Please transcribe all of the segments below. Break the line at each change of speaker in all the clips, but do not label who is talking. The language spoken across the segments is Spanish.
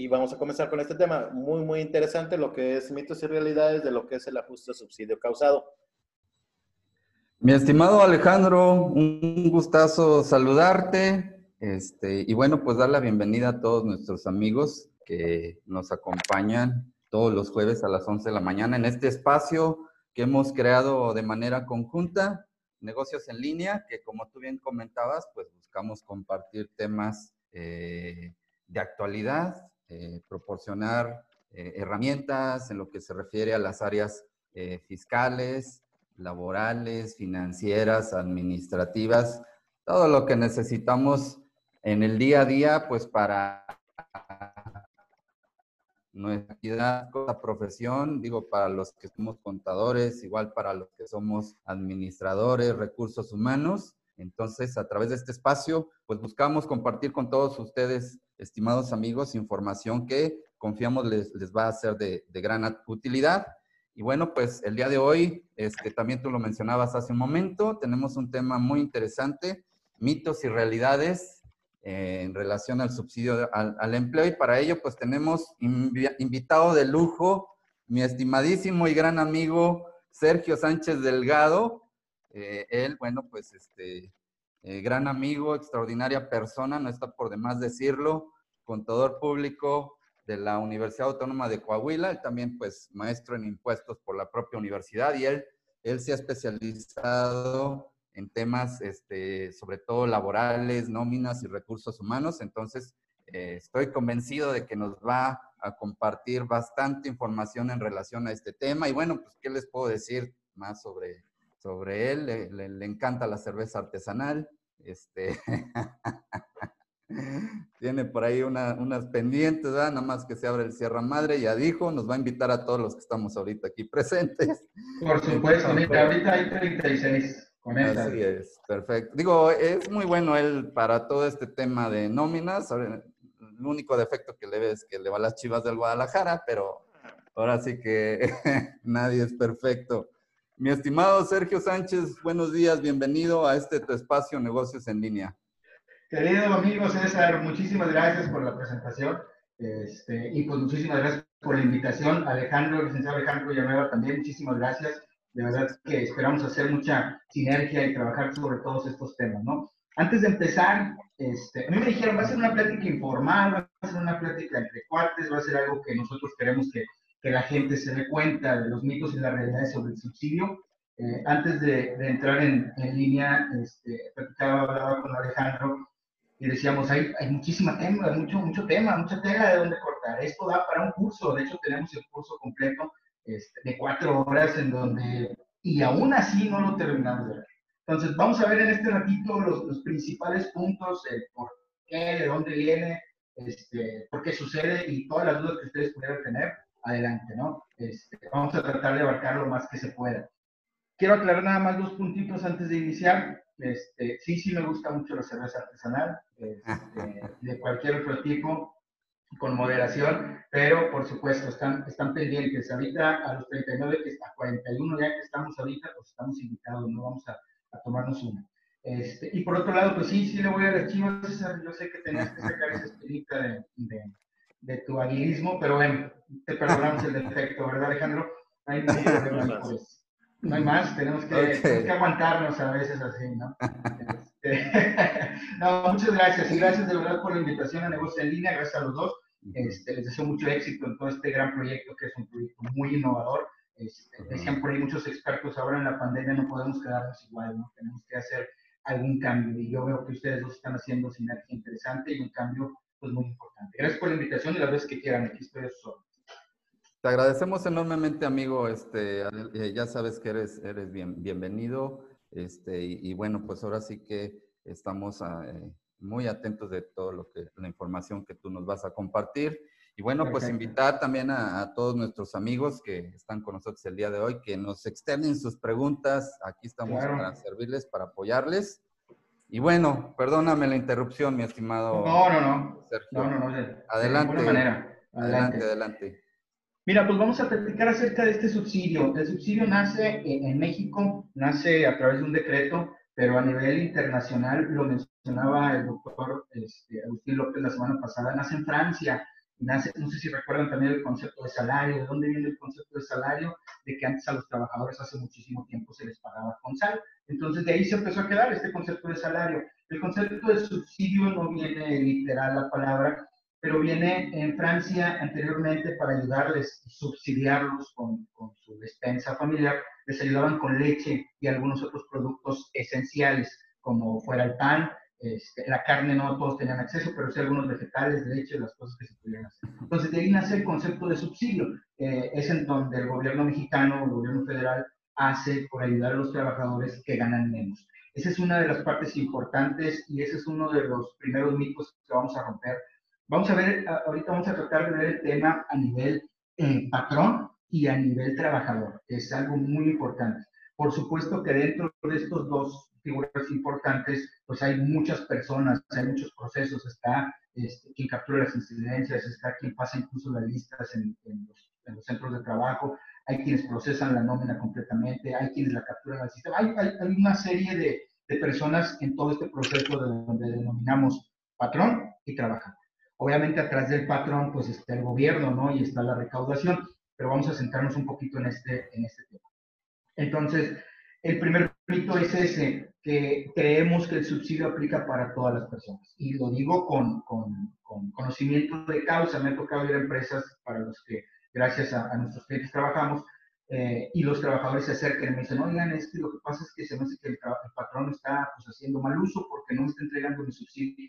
y vamos a comenzar con este tema muy, muy interesante, lo que es mitos y realidades de lo que es el ajuste subsidio causado.
Mi estimado Alejandro, un gustazo saludarte. Este, y bueno, pues dar la bienvenida a todos nuestros amigos que nos acompañan todos los jueves a las 11 de la mañana en este espacio que hemos creado de manera conjunta, negocios en línea, que como tú bien comentabas, pues buscamos compartir temas eh, de actualidad, eh, proporcionar eh, herramientas en lo que se refiere a las áreas fiscales, laborales, financieras, administrativas, todo lo que necesitamos en el día a día, pues para nuestra profesión, digo, para los que somos contadores, igual para los que somos administradores, recursos humanos. Entonces, a través de este espacio, pues buscamos compartir con todos ustedes, estimados amigos, información que confiamos les, les va a ser de, de, gran utilidad. Y bueno, pues el día de hoy, este, también tú lo mencionabas hace un momento, tenemos un tema muy interesante, mitos y realidades eh, en relación al subsidio al, empleo y para ello pues tenemos invitado de lujo mi estimadísimo y gran amigo Sergio Sánchez Delgado. Eh, él, bueno, pues este, eh, gran amigo, extraordinaria persona, no está por demás decirlo, contador público de la Universidad Autónoma de Coahuila, él también pues maestro en impuestos por la propia universidad y él, él se ha especializado en temas, este, sobre todo laborales, nóminas y recursos humanos. Entonces, eh, estoy convencido de que nos va a compartir bastante información en relación a este tema. Y bueno, pues, ¿qué les puedo decir más sobre, sobre él? Le, encanta la cerveza artesanal. Este, tiene por ahí unas pendientes, Nada más que se abre el Sierra Madre, ya dijo, nos va a invitar a todos los que estamos ahorita aquí presentes.
Por supuesto, ahorita hay 36.
Así es, perfecto. Digo, es muy bueno él para todo este tema de nóminas. El único defecto que le ve es que le va a las chivas del Guadalajara, pero ahora sí que nadie es perfecto. Mi estimado Sergio Sánchez, buenos días, bienvenido a este tu espacio Negocios en Línea.
Querido amigo César, muchísimas gracias por la presentación este, y pues muchísimas gracias por la invitación. Alejandro, licenciado Alejandro Villanueva, también muchísimas gracias de verdad que esperamos hacer mucha sinergia y trabajar sobre todos estos temas, ¿no? Antes de empezar, este, a mí me dijeron, va a ser una plática informal, va a ser una plática entre cuates, va a ser algo que nosotros queremos que, que la gente se dé cuenta de los mitos y las realidades sobre el subsidio. Eh, antes de, de, entrar en, en línea, este, platicaba, hablaba con Alejandro y decíamos, hay, hay muchísima tema, mucho, mucho tema, mucha tela de dónde cortar. Esto da para un curso, de hecho tenemos el curso completo este, de cuatro horas en donde, y aún así no lo terminamos de ver. Entonces, vamos a ver en este ratito los, los principales puntos, por qué, de dónde viene, este, por qué sucede y todas las dudas que ustedes pudieran tener, adelante, ¿no? Este, vamos a tratar de abarcar lo más que se pueda. Quiero aclarar nada más dos puntitos antes de iniciar. Este, sí, sí me gusta mucho la cerveza artesanal, este, de cualquier otro tipo con moderación, pero por supuesto están, están pendientes. Ahorita a los 39, que a 41 ya que estamos ahorita, pues estamos invitados, no vamos a, a tomarnos una. Este, y por otro lado, pues sí, sí le voy a las chivas, César. Yo sé que tenías que sacar esa espinita de, de, de, tu aguilismo, pero bueno, te perdonamos el defecto, ¿verdad, Alejandro? No hay, pues, no hay más, tenemos que, okay. tenemos que aguantarnos a veces así, ¿no? Este, no, muchas gracias y gracias de verdad por la invitación a Negocio en Línea, gracias a los dos. Este, les deseo mucho éxito en todo este gran proyecto que es un proyecto muy innovador. Este, decían por ahí muchos expertos, ahora en la pandemia no podemos quedarnos igual, ¿no? tenemos que hacer algún cambio y yo veo que ustedes dos están haciendo sinergia interesante y un cambio pues muy importante. Gracias por la invitación y las veces que quieran, aquí estoy a sus
Te agradecemos enormemente, amigo. Este, eh, ya sabes que eres, eres bien, bienvenido. Este, y, y, bueno, pues ahora sí que estamos a, eh, muy atentos de todo lo que, la información que tú nos vas a compartir. Y bueno, pues Perfecto. pues invitar también a, a, todos nuestros amigos que están con nosotros el día de hoy, que nos externen sus preguntas. Aquí estamos claro. para servirles, para apoyarles. Y bueno, perdóname la interrupción, mi estimado.
No, no, no.
Sergio.
No, no, no.
De, adelante.
De manera.
Adelante, adelante. adelante.
Mira, pues vamos a platicar acerca de este subsidio. El subsidio nace en México, nace a través de un decreto, pero a nivel internacional, lo mencionaba el doctor este, Agustín López la semana pasada, nace en Francia. Nace, no sé si recuerdan también el concepto de salario, ¿de dónde viene el concepto de salario? De que antes a los trabajadores hace muchísimo tiempo se les pagaba con sal. Entonces de ahí se empezó a quedar este concepto de salario. El concepto de subsidio no viene literal la palabra, pero viene en Francia anteriormente para ayudarles subsidiarlos con, con su despensa familiar. Les ayudaban con leche y algunos otros productos esenciales, como fuera el pan, este, la carne no todos tenían acceso, pero sí algunos vegetales, leche, las cosas que se pudieran hacer. Entonces, de ahí nace el concepto de subsidio. Eh, es en donde el gobierno mexicano, el gobierno federal, hace por ayudar a los trabajadores que ganan menos. Esa es una de las partes importantes y ese es uno de los primeros mitos que vamos a romper. Vamos a ver, ahorita vamos a tratar de ver el tema a nivel eh, patrón y a nivel trabajador. Es algo muy importante. Por supuesto que dentro de estos dos figuras importantes, pues hay muchas personas, hay muchos procesos, está este, quien captura las incidencias, está quien pasa incluso las listas en, los, centros de trabajo, hay quienes procesan la nómina completamente, hay quienes la capturan al sistema, hay, una serie de, de, personas en todo este proceso de donde denominamos patrón y trabajador. Obviamente atrás del patrón pues está el gobierno, ¿no? Y está la recaudación, pero vamos a centrarnos un poquito en este, en este tema. Entonces, el primer mito es ese, que creemos que el subsidio aplica para todas las personas. Y lo digo con, con, conocimiento de causa. Me ha tocado ir a empresas para los que, gracias a, nuestros clientes, trabajamos. Eh, y los trabajadores se acercan y me dicen, oigan, es que lo que pasa es que se me hace que el, patrón está pues, haciendo mal uso porque no me está entregando mi subsidio.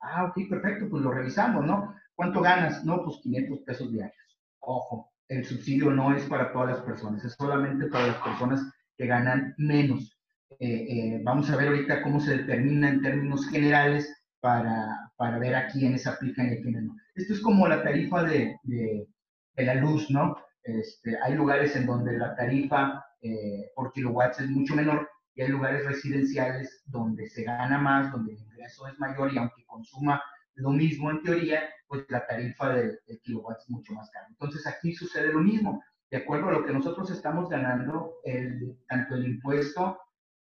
Ah, ok, perfecto, pues lo revisamos, ¿no? ¿Cuánto ganas? No, pues 500 pesos diarios. Ojo, el subsidio no es para todas las personas, es solamente para las personas que ganan menos. Eh, vamos a ver ahorita cómo se determina en términos generales para, para ver a quiénes aplican y a quiénes no. Esto es como la tarifa de, de, la luz, ¿no? Este, hay lugares en donde la tarifa eh, por kilowatts es mucho menor y hay lugares residenciales donde se gana más, donde el ingreso es mayor y aunque consuma lo mismo en teoría, pues la tarifa del, kilowatt es mucho más cara. Entonces aquí sucede lo mismo de acuerdo a lo que nosotros estamos ganando, el, tanto el impuesto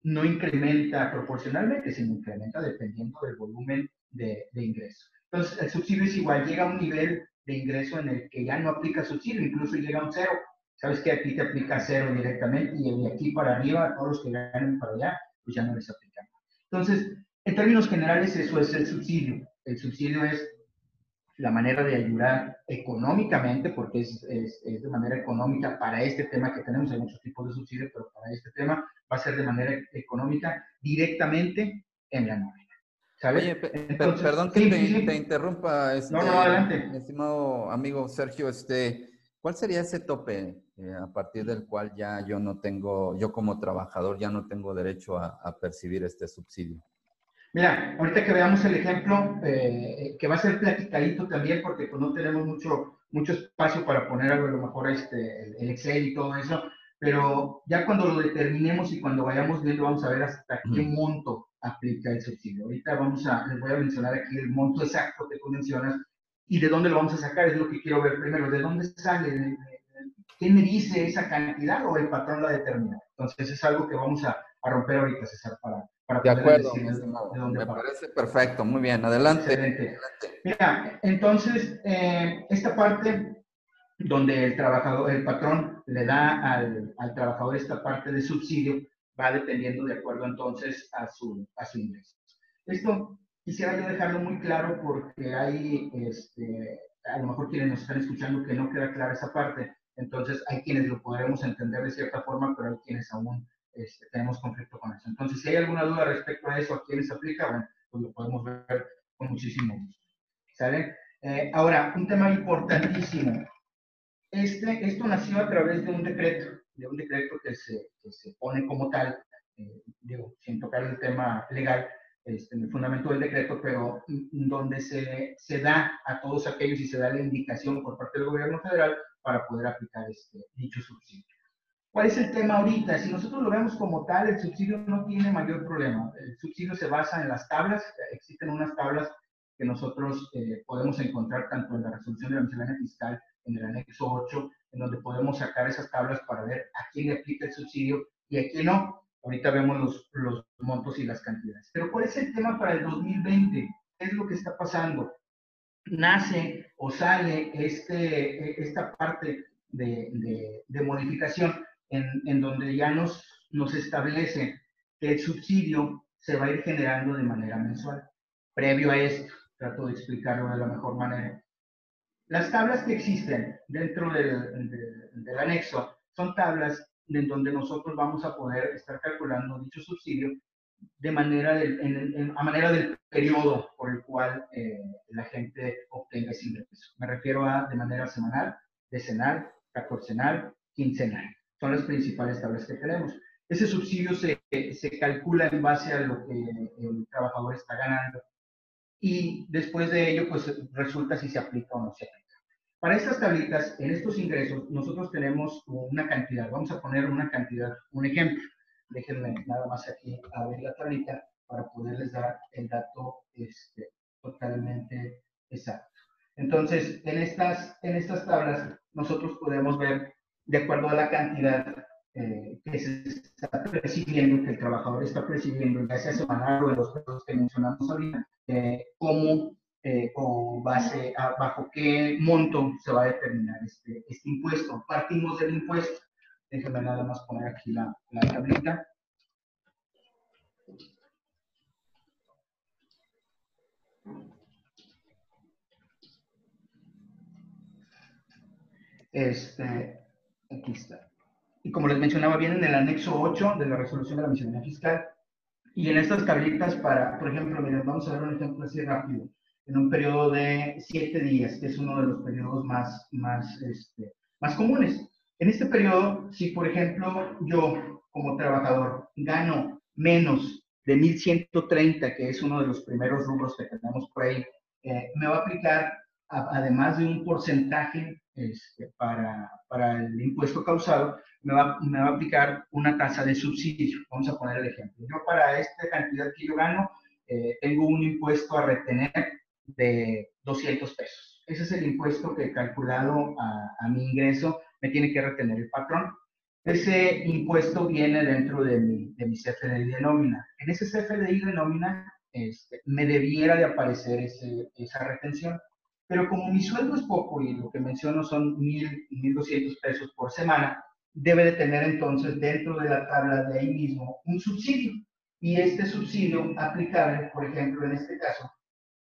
no incrementa proporcionalmente, sino incrementa dependiendo del volumen de, de ingreso. Entonces, el subsidio es igual, llega a un nivel de ingreso en el que ya no aplica subsidio, incluso llega a un cero. Sabes que aquí te aplica cero directamente y de aquí para arriba, todos los que ganan para allá, pues ya no les aplica. Entonces, en términos generales, eso es el subsidio. El subsidio es la manera de ayudar económicamente, porque es, es, de manera económica para este tema que tenemos, hay muchos tipos de subsidios, pero para este tema va a ser de manera económica directamente en la nómina.
Oye, perdón que te, interrumpa, este, no, no, adelante. estimado amigo Sergio, este, ¿cuál sería ese tope eh, a partir del cual ya yo no tengo, yo como trabajador ya no tengo derecho a percibir este subsidio?
Mira, ahorita que veamos el ejemplo, eh, que va a ser platicadito también, porque pues, no tenemos mucho, mucho espacio para poner algo, a lo mejor este, el Excel y todo eso, pero ya cuando lo determinemos y cuando vayamos viendo, vamos a ver hasta qué monto aplica el subsidio. Ahorita vamos a, les voy a mencionar aquí el monto exacto que tú mencionas y de dónde lo vamos a sacar, es lo que quiero ver primero, de dónde sale, quién me dice esa cantidad o el patrón la determina. Entonces es algo que vamos a, a romper ahorita, César, para,
de acuerdo, me parece perfecto, muy bien, adelante.
Mira, entonces, eh, esta parte donde el trabajador, el patrón le da al, al, trabajador esta parte de subsidio, va dependiendo de acuerdo entonces a su, a su ingreso. Esto quisiera yo dejarlo muy claro porque hay, este, a lo mejor quienes nos están escuchando que no queda clara esa parte, entonces hay quienes lo podremos entender de cierta forma, pero hay quienes aún este, tenemos conflicto con eso. Entonces, si hay alguna duda respecto a eso, a quién se aplica, bueno, pues lo podemos ver con muchísimo gusto. ¿Sale? Eh, ahora, un tema importantísimo. Este, esto nació a través de un decreto, de un decreto que se, que se pone como tal, eh, digo, sin tocar el tema legal, este, en el fundamento del decreto, pero donde se, se da a todos aquellos y se da la indicación por parte del gobierno federal para poder aplicar este, dicho subsidio. ¿Cuál es el tema ahorita? Si nosotros lo vemos como tal, el subsidio no tiene mayor problema. El subsidio se basa en las tablas. Existen unas tablas que nosotros eh, podemos encontrar tanto en la resolución de la miscelánea fiscal, en el anexo 8, en donde podemos sacar esas tablas para ver a quién le aplica el subsidio y a quién no. Ahorita vemos los, los montos y las cantidades. Pero ¿cuál es el tema para el 2020? ¿Qué es lo que está pasando? nace o sale este, esta parte de, de, modificación en, en, donde ya nos, nos establece que el subsidio se va a ir generando de manera mensual. Previo a esto, trato de explicarlo de la mejor manera. Las tablas que existen dentro del, del anexo son tablas en donde nosotros vamos a poder estar calculando dicho subsidio de manera del, a manera del periodo por el cual eh, la gente obtenga ese ingreso. Me refiero a de manera semanal, decenal, catorcenal, quincenal. Son las principales tablas que tenemos. Ese subsidio se, se calcula en base a lo que el trabajador está ganando y después de ello, pues resulta si se aplica o no se aplica. Para estas tablitas, en estos ingresos, nosotros tenemos una cantidad. Vamos a poner una cantidad, un ejemplo. Déjenme nada más aquí abrir la tablita para poderles dar el dato este, totalmente exacto. Entonces, en estas, en estas tablas, nosotros podemos ver, de acuerdo a la cantidad eh, que se está percibiendo, que el trabajador está percibiendo, ya sea semanal o en los pesos que mencionamos ahorita, eh, cómo eh, o base a, bajo qué monto se va a determinar este, este impuesto. Partimos del impuesto. Déjenme nada más poner aquí la, la tablita. Este, aquí está. Y como les mencionaba bien en el anexo 8 de la resolución de la miscelánea fiscal, y en estas tablitas para, por ejemplo, miren, vamos a ver un ejemplo así rápido en un periodo de siete días, que es uno de los periodos más, más, este, más comunes. En este periodo, si por ejemplo yo como trabajador gano menos de 1130, que es uno de los primeros rubros que tenemos por ahí, eh, me va a aplicar, además de un porcentaje este, para, para, el impuesto causado, me va, me va a aplicar una tasa de subsidio. Vamos a poner el ejemplo. Yo para esta cantidad que yo gano, eh, tengo un impuesto a retener de 200 pesos. Ese es el impuesto que calculado a, mi ingreso me tiene que retener el patrón. Ese impuesto viene dentro de mi, de mi CFDI de nómina. En ese CFDI de nómina este, me debiera de aparecer ese, esa retención. Pero como mi sueldo es poco y lo que menciono son 1.000, 1.200 pesos por semana, debe de tener entonces dentro de la tabla de ahí mismo un subsidio. Y este subsidio aplicable, por ejemplo, en este caso,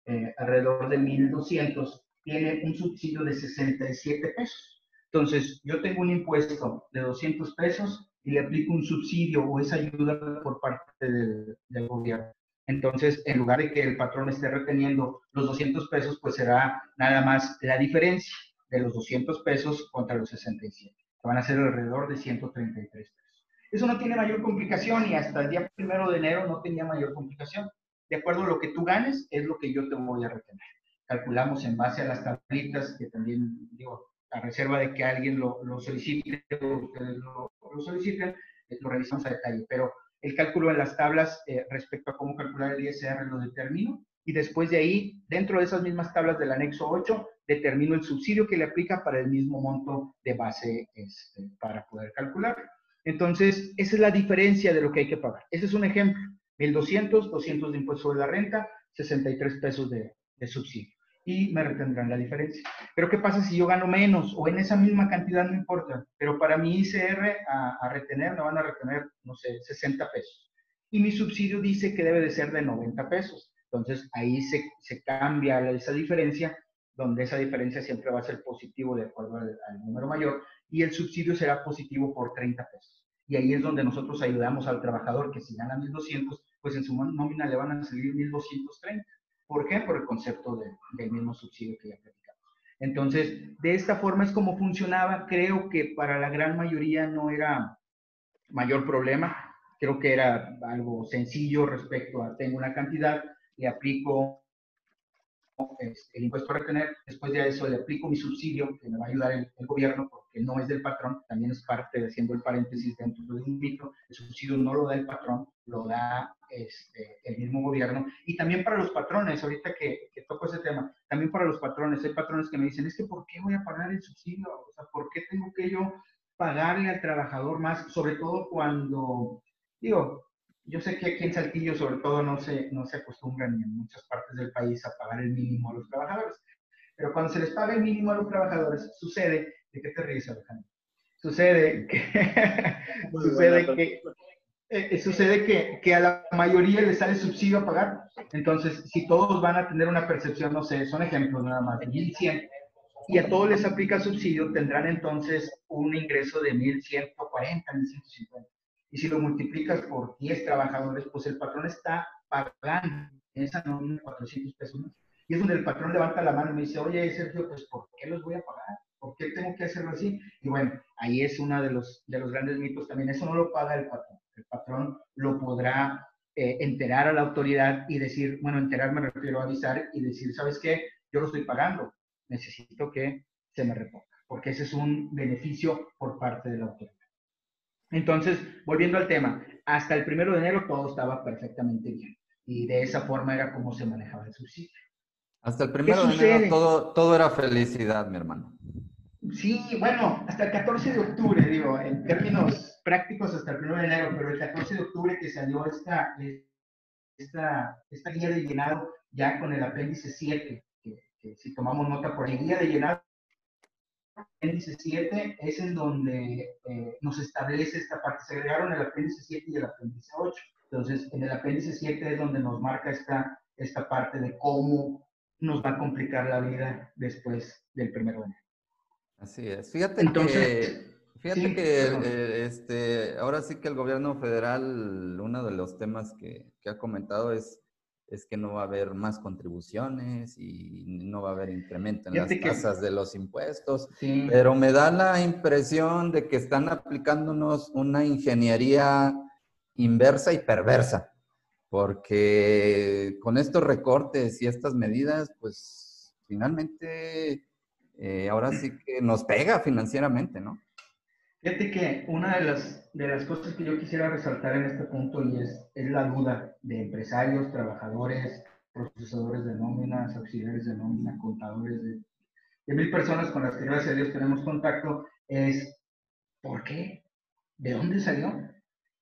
eh, alrededor de 1.200, tiene un subsidio de 67 pesos. Entonces, yo tengo un impuesto de 200 pesos y le aplico un subsidio o esa ayuda por parte del gobierno. Entonces, en lugar de que el patrón esté reteniendo los 200 pesos, pues será nada más la diferencia de los 200 pesos contra los 67, que van a ser alrededor de 133 pesos. Eso no tiene mayor complicación y hasta el día primero de enero no tenía mayor complicación de acuerdo a lo que tú ganes, es lo que yo te voy a retener. Calculamos en base a las tablitas, que también, digo, a reserva de que alguien lo, solicite o ustedes lo, lo soliciten, eh, lo revisamos a detalle. Pero el cálculo en las tablas eh, respecto a cómo calcular el ISR lo determino y después de ahí, dentro de esas mismas tablas del anexo 8, determino el subsidio que le aplica para el mismo monto de base este, para poder calcular. Entonces, esa es la diferencia de lo que hay que pagar. Ese es un ejemplo. 1.200, 200 de impuesto sobre la renta, 63 pesos de, subsidio. Y me retendrán la diferencia. Pero ¿qué pasa si yo gano menos o en esa misma cantidad? No importa. Pero para mi ICR a, retener me van a retener, no sé, 60 pesos. Y mi subsidio dice que debe de ser de 90 pesos. Entonces ahí se, cambia esa diferencia, donde esa diferencia siempre va a ser positivo de acuerdo al, al número mayor y el subsidio será positivo por 30 pesos. Y ahí es donde nosotros ayudamos al trabajador que si gana 1.200, pues en su nómina le van a salir 1.230. ¿Por qué? Por el concepto del mismo subsidio que ya platicamos. Entonces, de esta forma es como funcionaba. Creo que para la gran mayoría no era mayor problema. Creo que era algo sencillo respecto a tengo una cantidad, le aplico el impuesto a retener, después de eso le aplico mi subsidio que me va a ayudar el, gobierno porque no es del patrón, también es parte de haciendo el paréntesis dentro de un micro, el subsidio no lo da el patrón, lo da este, el mismo gobierno. Y también para los patrones, ahorita que, que, toco ese tema, también para los patrones, hay patrones que me dicen, es que ¿por qué voy a pagar el subsidio? O sea, ¿por qué tengo que yo pagarle al trabajador más? Sobre todo cuando, digo, yo sé que aquí en Saltillo sobre todo no se, no se acostumbran en muchas partes del país a pagar el mínimo a los trabajadores. Pero cuando se les paga el mínimo a los trabajadores, sucede, ¿de qué te ríes, Alejandro? Sucede que, sucede que, eh, sucede que, que, a la mayoría les sale subsidio a pagar. Entonces, si todos van a tener una percepción, no sé, son ejemplos nada más, de 1100, y a todos les aplica subsidio, tendrán entonces un ingreso de 1140, 1150. Y si lo multiplicas por 10 trabajadores, pues el patrón está pagando esa nómina 400 pesos. Y es donde el patrón levanta la mano y me dice, oye, Sergio, pues ¿por qué los voy a pagar? ¿Por qué tengo que hacerlo así? Y bueno, ahí es uno de los, de los grandes mitos también. Eso no lo paga el patrón. El patrón lo podrá eh, enterar a la autoridad y decir, bueno, enterar me refiero a avisar y decir, ¿sabes qué? Yo lo estoy pagando. Necesito que se me reponga. Porque ese es un beneficio por parte de la autoridad. Entonces, volviendo al tema, hasta el primero de enero todo estaba perfectamente bien. Y de esa forma era como se manejaba el subsidio.
Hasta el primero de enero todo, todo era felicidad, mi hermano.
Sí, bueno, hasta el 14 de octubre, digo, en términos prácticos hasta el 1 de enero, pero el 14 de octubre que salió esta, esta, esta guía de llenado ya con el apéndice 7, que, si tomamos nota por ahí, guía de llenado apéndice 7 es en donde eh, nos establece esta parte. Se agregaron el apéndice 7 y el apéndice 8. Entonces, en el apéndice 7 es donde nos marca esta, esta parte de cómo nos va a complicar la vida después del primero de enero.
Así es. Fíjate que, fíjate que eh, este, ahora sí que el gobierno federal, uno de los temas que, que ha comentado es es que no va a haber más contribuciones y no va a haber incremento en las tasas de los impuestos. Pero me da la impresión de que están aplicándonos una ingeniería inversa y perversa, porque con estos recortes y estas medidas, pues finalmente eh, ahora sí que nos pega financieramente, ¿no?
Fíjate que una de las, de las cosas que yo quisiera resaltar en este punto y es, es la duda de empresarios, trabajadores, procesadores de nóminas, auxiliares de nómina, contadores de, de mil personas con las que gracias a Dios tenemos contacto, es ¿por qué? ¿De dónde salió?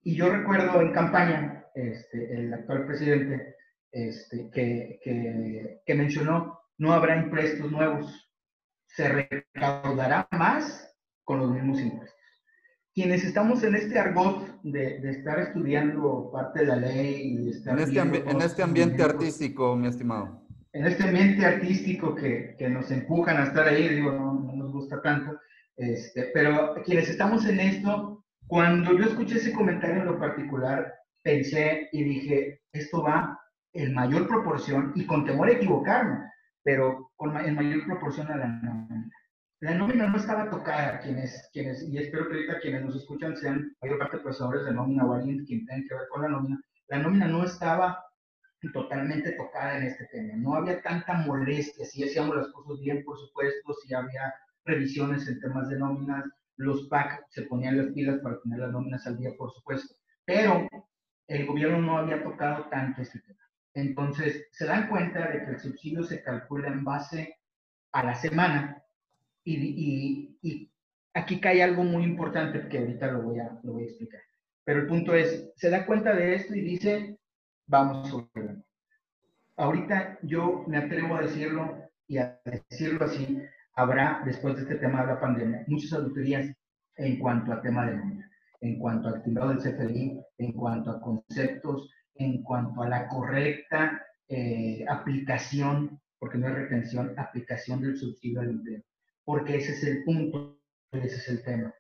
Y yo recuerdo en campaña, este, el actual presidente este, que, que, que mencionó, no habrá impuestos nuevos, se recaudará más con los mismos impuestos quienes estamos en este argot de, estar estudiando parte de la ley y estar...
En este, en este ambiente artístico, mi estimado.
En este ambiente artístico que, que nos empujan a estar ahí, digo, no, nos gusta tanto, este, pero quienes estamos en esto, cuando yo escuché ese comentario en lo particular, pensé y dije, esto va en mayor proporción, y con temor a equivocarme, pero en mayor proporción a la nómina. La nómina no estaba tocada, quienes, quienes, y espero que ahorita quienes nos escuchan sean mayor parte profesores de nómina o alguien que tenga que ver con la nómina. La nómina no estaba totalmente tocada en este tema. No había tanta molestia, si hacíamos las cosas bien, por supuesto, si había revisiones en temas de nóminas, los PAC se ponían las pilas para tener las nóminas al día, por supuesto, pero el gobierno no había tocado tanto este tema. Entonces, se dan cuenta de que el subsidio se calcula en base a la semana y, aquí cae algo muy importante que ahorita lo voy, a, lo voy a explicar. Pero el punto es, se da cuenta de esto y dice, vamos sobre Ahorita yo me atrevo a decirlo y a decirlo así, habrá, después de este tema de la pandemia, muchas auditorías en cuanto a tema de nómina, en cuanto a actividad del CFDI, en cuanto a conceptos, en cuanto a la correcta eh, aplicación, porque no es retención, aplicación del subsidio al empleo porque ese es el punto, ese es el tema.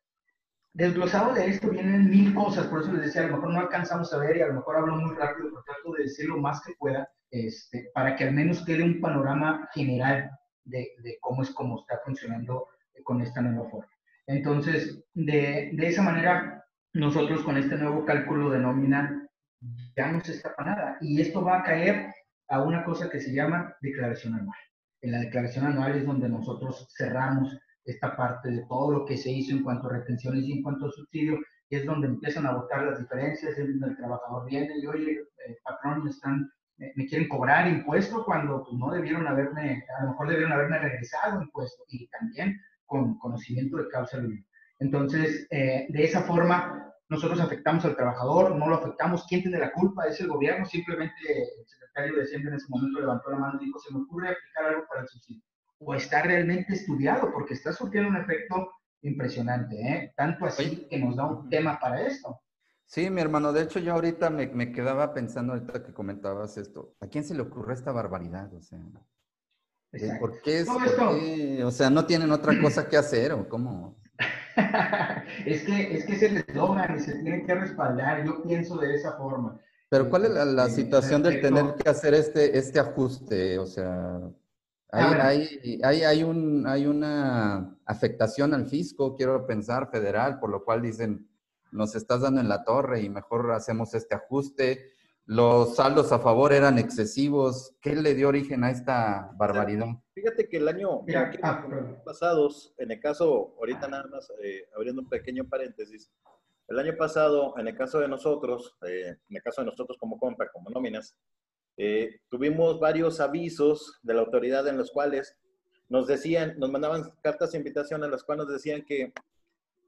Desglosado de esto vienen mil cosas, por eso les decía, a lo mejor no alcanzamos a ver y a lo mejor hablo muy rápido, pero trato de decir lo más que pueda, este, para que al menos quede un panorama general de, cómo es cómo está funcionando con esta nueva forma. Entonces, de, de, esa manera, nosotros con este nuevo cálculo de nómina ya no se escapa nada. Y esto va a caer a una cosa que se llama declaración anual en la declaración anual es donde nosotros cerramos esta parte de todo lo que se hizo en cuanto a retenciones y en cuanto a subsidio, y es donde empiezan a votar las diferencias, es donde el trabajador viene y, oye, eh, patrón, me, están, me, quieren cobrar impuesto cuando pues, no debieron haberme, a lo mejor debieron haberme regresado impuesto, y también con conocimiento de causa. Entonces, eh, de esa forma, nosotros afectamos al trabajador, no lo afectamos. ¿Quién tiene la culpa? Es el gobierno. Simplemente el secretario de Hacienda en ese momento levantó la mano y dijo, se me ocurre aplicar algo para el subsidio. o está realmente estudiado? Porque está surgiendo un efecto impresionante, ¿eh? Tanto así que nos da un tema para esto.
Sí, mi hermano, de hecho yo ahorita me, me, quedaba pensando ahorita que comentabas esto, ¿a quién se le ocurre esta barbaridad? O sea, eh, ¿por qué, es, O sea, ¿no tienen otra cosa que hacer o cómo?
es, que, es que se les logra y se tienen que respaldar, yo pienso de esa forma.
Pero ¿cuál es la, este, situación del tener que hacer este, este ajuste? O sea, hay, hay, hay, un, hay una afectación al fisco, quiero pensar, federal, por lo cual dicen, nos estás dando en la torre y mejor hacemos este ajuste. Los saldos a favor eran excesivos. ¿Qué le dio origen a esta barbaridad?
Fíjate que el año ah, pasados, en el caso, ahorita nada más eh, abriendo un pequeño paréntesis, el año pasado, en el caso de nosotros, eh, en el caso de nosotros como compra, como nóminas, eh, tuvimos varios avisos de la autoridad en los cuales nos decían, nos mandaban cartas de invitación en las cuales nos decían que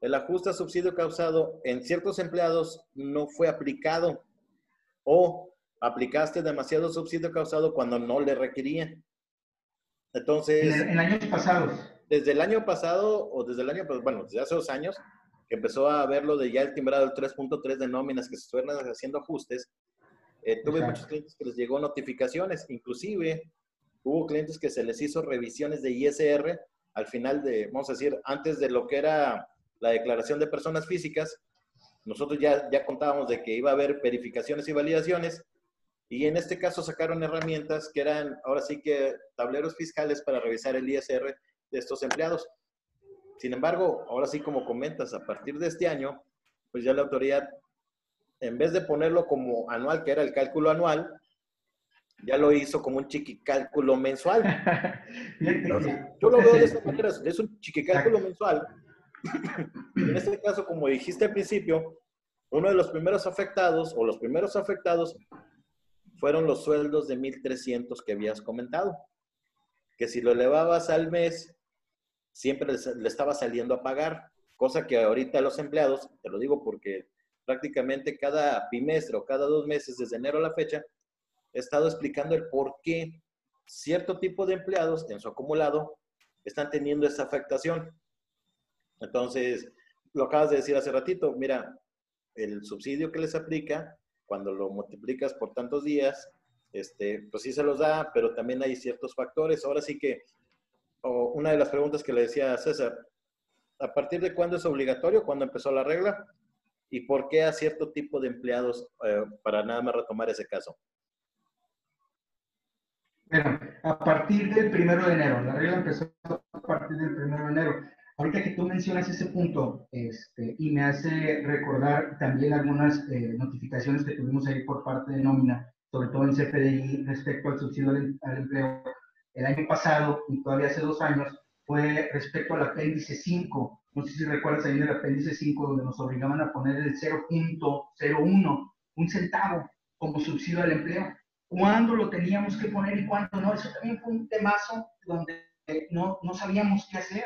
el ajuste a subsidio causado en ciertos empleados no fue aplicado o aplicaste demasiado subsidio causado cuando no le requerían. Entonces...
En, años pasados.
Desde el año pasado o desde el año, pues, bueno, desde hace dos años, que empezó a ver lo de ya el timbrado el 3.3 de nóminas que se estuvieron haciendo ajustes, eh, tuve muchos clientes que les llegó notificaciones, inclusive hubo clientes que se les hizo revisiones de ISR al final de, vamos a decir, antes de lo que era la declaración de personas físicas, nosotros ya, ya contábamos de que iba a haber verificaciones y validaciones, y en este caso sacaron herramientas que eran ahora sí que tableros fiscales para revisar el ISR de estos empleados. Sin embargo, ahora sí como comentas, a partir de este año, pues ya la autoridad, en vez de ponerlo como anual, que era el cálculo anual, ya lo hizo como un chiquicálculo mensual. yo lo veo de esta manera, es un chiquicálculo mensual en este caso, como dijiste al principio, uno de los primeros afectados o los primeros afectados fueron los sueldos de 1.300 que habías comentado. Que si lo elevabas al mes, siempre le estaba saliendo a pagar, cosa que ahorita los empleados, te lo digo porque prácticamente cada bimestre o cada dos meses desde enero a la fecha, he estado explicando el por qué cierto tipo de empleados en su acumulado están teniendo esa afectación. Entonces, lo acabas de decir hace ratito, mira, el subsidio que les aplica, cuando lo multiplicas por tantos días, este, pues sí se los da, pero también hay ciertos factores. Ahora sí que, una de las preguntas que le decía a César, ¿a partir de cuándo es obligatorio? ¿Cuándo empezó la regla? ¿Y por qué a cierto tipo de empleados, eh, para nada más retomar ese caso?
Bueno, a partir del primero de enero, la regla empezó a partir del primero de enero. Ahorita que tú mencionas ese punto, este, y me hace recordar también algunas eh, notificaciones que tuvimos ahí por parte de nómina, sobre todo en CFDI respecto al subsidio al, empleo, el año pasado y todavía hace dos años, fue respecto al apéndice 5. No sé si recuerdas ahí en el apéndice 5 donde nos obligaban a poner el 0.01, un centavo como subsidio al empleo. ¿Cuándo lo teníamos que poner y cuándo no? Eso también fue un temazo donde no, no sabíamos qué hacer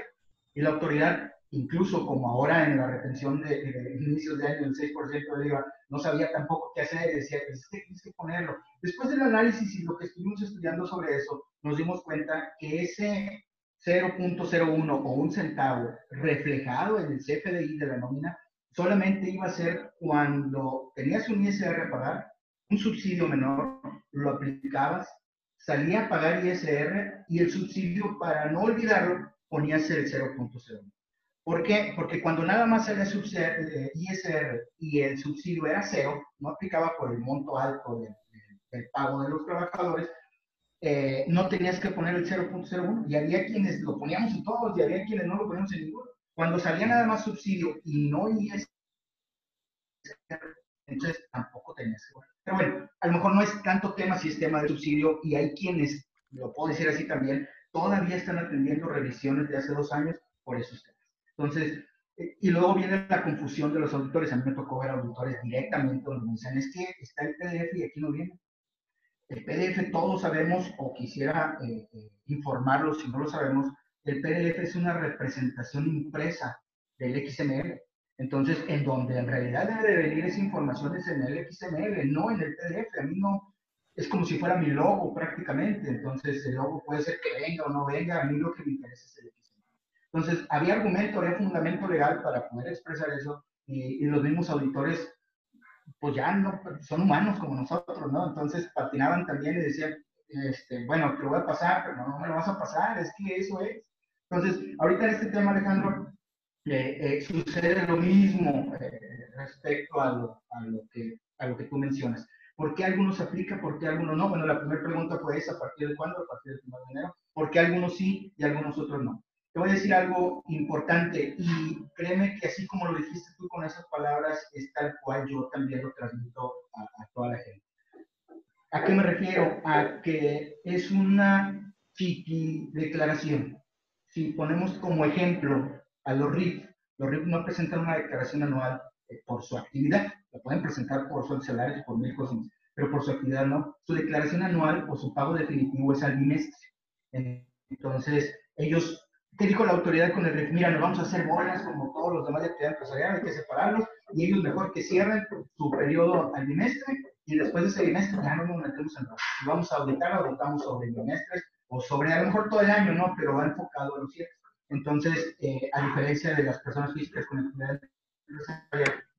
y la autoridad, incluso como ahora en la retención de, inicios de año, el 6% de IVA, no sabía tampoco qué hacer, decía, pues es que tienes que ponerlo. Después del análisis y lo que estuvimos estudiando sobre eso, nos dimos cuenta que ese 0.01 o un centavo reflejado en el CFDI de la nómina solamente iba a ser cuando tenías un ISR a pagar, un subsidio menor, lo aplicabas, salía a pagar ISR y el subsidio, para no olvidarlo, ponías el 0.01. ¿Por qué? Porque cuando nada más salía eh, ISR y el subsidio era cero, no aplicaba por el monto alto del, pago de los trabajadores, eh, no tenías que poner el 0.01 y había quienes lo poníamos en todos y había quienes no lo poníamos en ninguno. Cuando salía nada más subsidio y no ISR, entonces tampoco tenías que poner. Pero bueno, a lo mejor no es tanto tema si es tema de subsidio y hay quienes, lo puedo decir así también, todavía están atendiendo revisiones de hace dos años por esos temas. Entonces, eh, y luego viene la confusión de los auditores. A mí me tocó ver auditores directamente donde me dicen, es que está el PDF y aquí no viene. El PDF todos sabemos, o quisiera eh, eh, informarlo si no lo sabemos, el PDF es una representación impresa del XML. Entonces, en donde en realidad debe de venir esa información es en el XML, no en el PDF. A mí no, es como si fuera mi logo prácticamente. Entonces, el logo puede ser que venga o no venga, a mí lo que me interesa es el diseño. Entonces, había argumento, había fundamento legal para poder expresar eso y, los mismos auditores, pues ya no, son humanos como nosotros, ¿no? Entonces, patinaban también y decían, este, bueno, te lo voy a pasar, pero no, me lo vas a pasar, es que eso es. Entonces, ahorita en este tema, Alejandro, eh, eh, sucede lo mismo eh, respecto a lo, a, lo que, a lo que tú mencionas. ¿Por qué algunos aplica, por qué algunos no? Bueno, la primera pregunta fue esa, ¿a partir de cuándo? A partir del 1 de enero. ¿Por qué algunos sí y algunos otros no? Te voy a decir algo importante y créeme que así como lo dijiste tú con esas palabras, es tal cual yo también lo transmito a, toda la gente. ¿A qué me refiero? A que es una chiqui declaración. Si ponemos como ejemplo a los RIF, los RIF no presentan una declaración anual eh, por su actividad, pueden presentar por su salario, por mil cosas, pero por su actividad no. Su declaración anual o su pago definitivo es al bimestre. Entonces, ellos, ¿qué dijo la autoridad con el RIF? Mira, nos vamos a hacer bolas como todos los demás de actividad empresarial, hay que separarlos, y ellos mejor que cierren su periodo al bimestre y después de ese bimestre ya no nos metemos en nada. Si vamos a auditar, auditamos sobre bimestres o sobre a lo mejor todo el año, ¿no? Pero va enfocado a los cierres. Entonces, eh, a diferencia de las personas físicas con actividad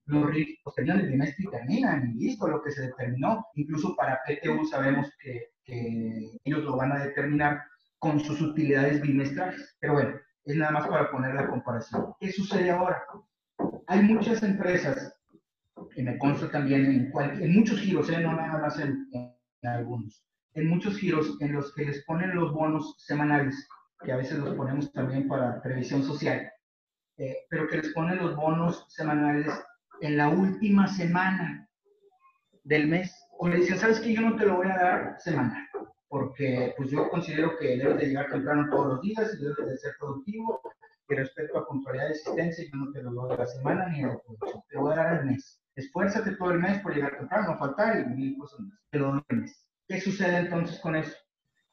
los RIF pues, terminan el bimestre y terminan, y listo, lo que se determinó. Incluso para PTU sabemos que, que ellos lo van a determinar con sus utilidades bimestrales. Pero bueno, es nada más para poner la comparación. ¿Qué sucede ahora? Hay muchas empresas y me consta también en, en muchos giros, ¿eh? no nada más en, algunos, en muchos giros en los que les ponen los bonos semanales, que a veces los ponemos también para previsión social, eh, pero que les ponen los bonos semanales en la última semana del mes, o le dicen, ¿sabes qué? Yo no te lo voy a dar semanal, porque pues yo considero que debes de llegar temprano todos los días y debes de ser productivo, y respecto a puntualidad de existencia, yo no te lo doy a la semana ni a la producción, te lo voy a dar al mes esfuérzate todo el mes por llegar temprano, no faltar y mil cosas más. Pero no mes. ¿Qué sucede entonces con eso?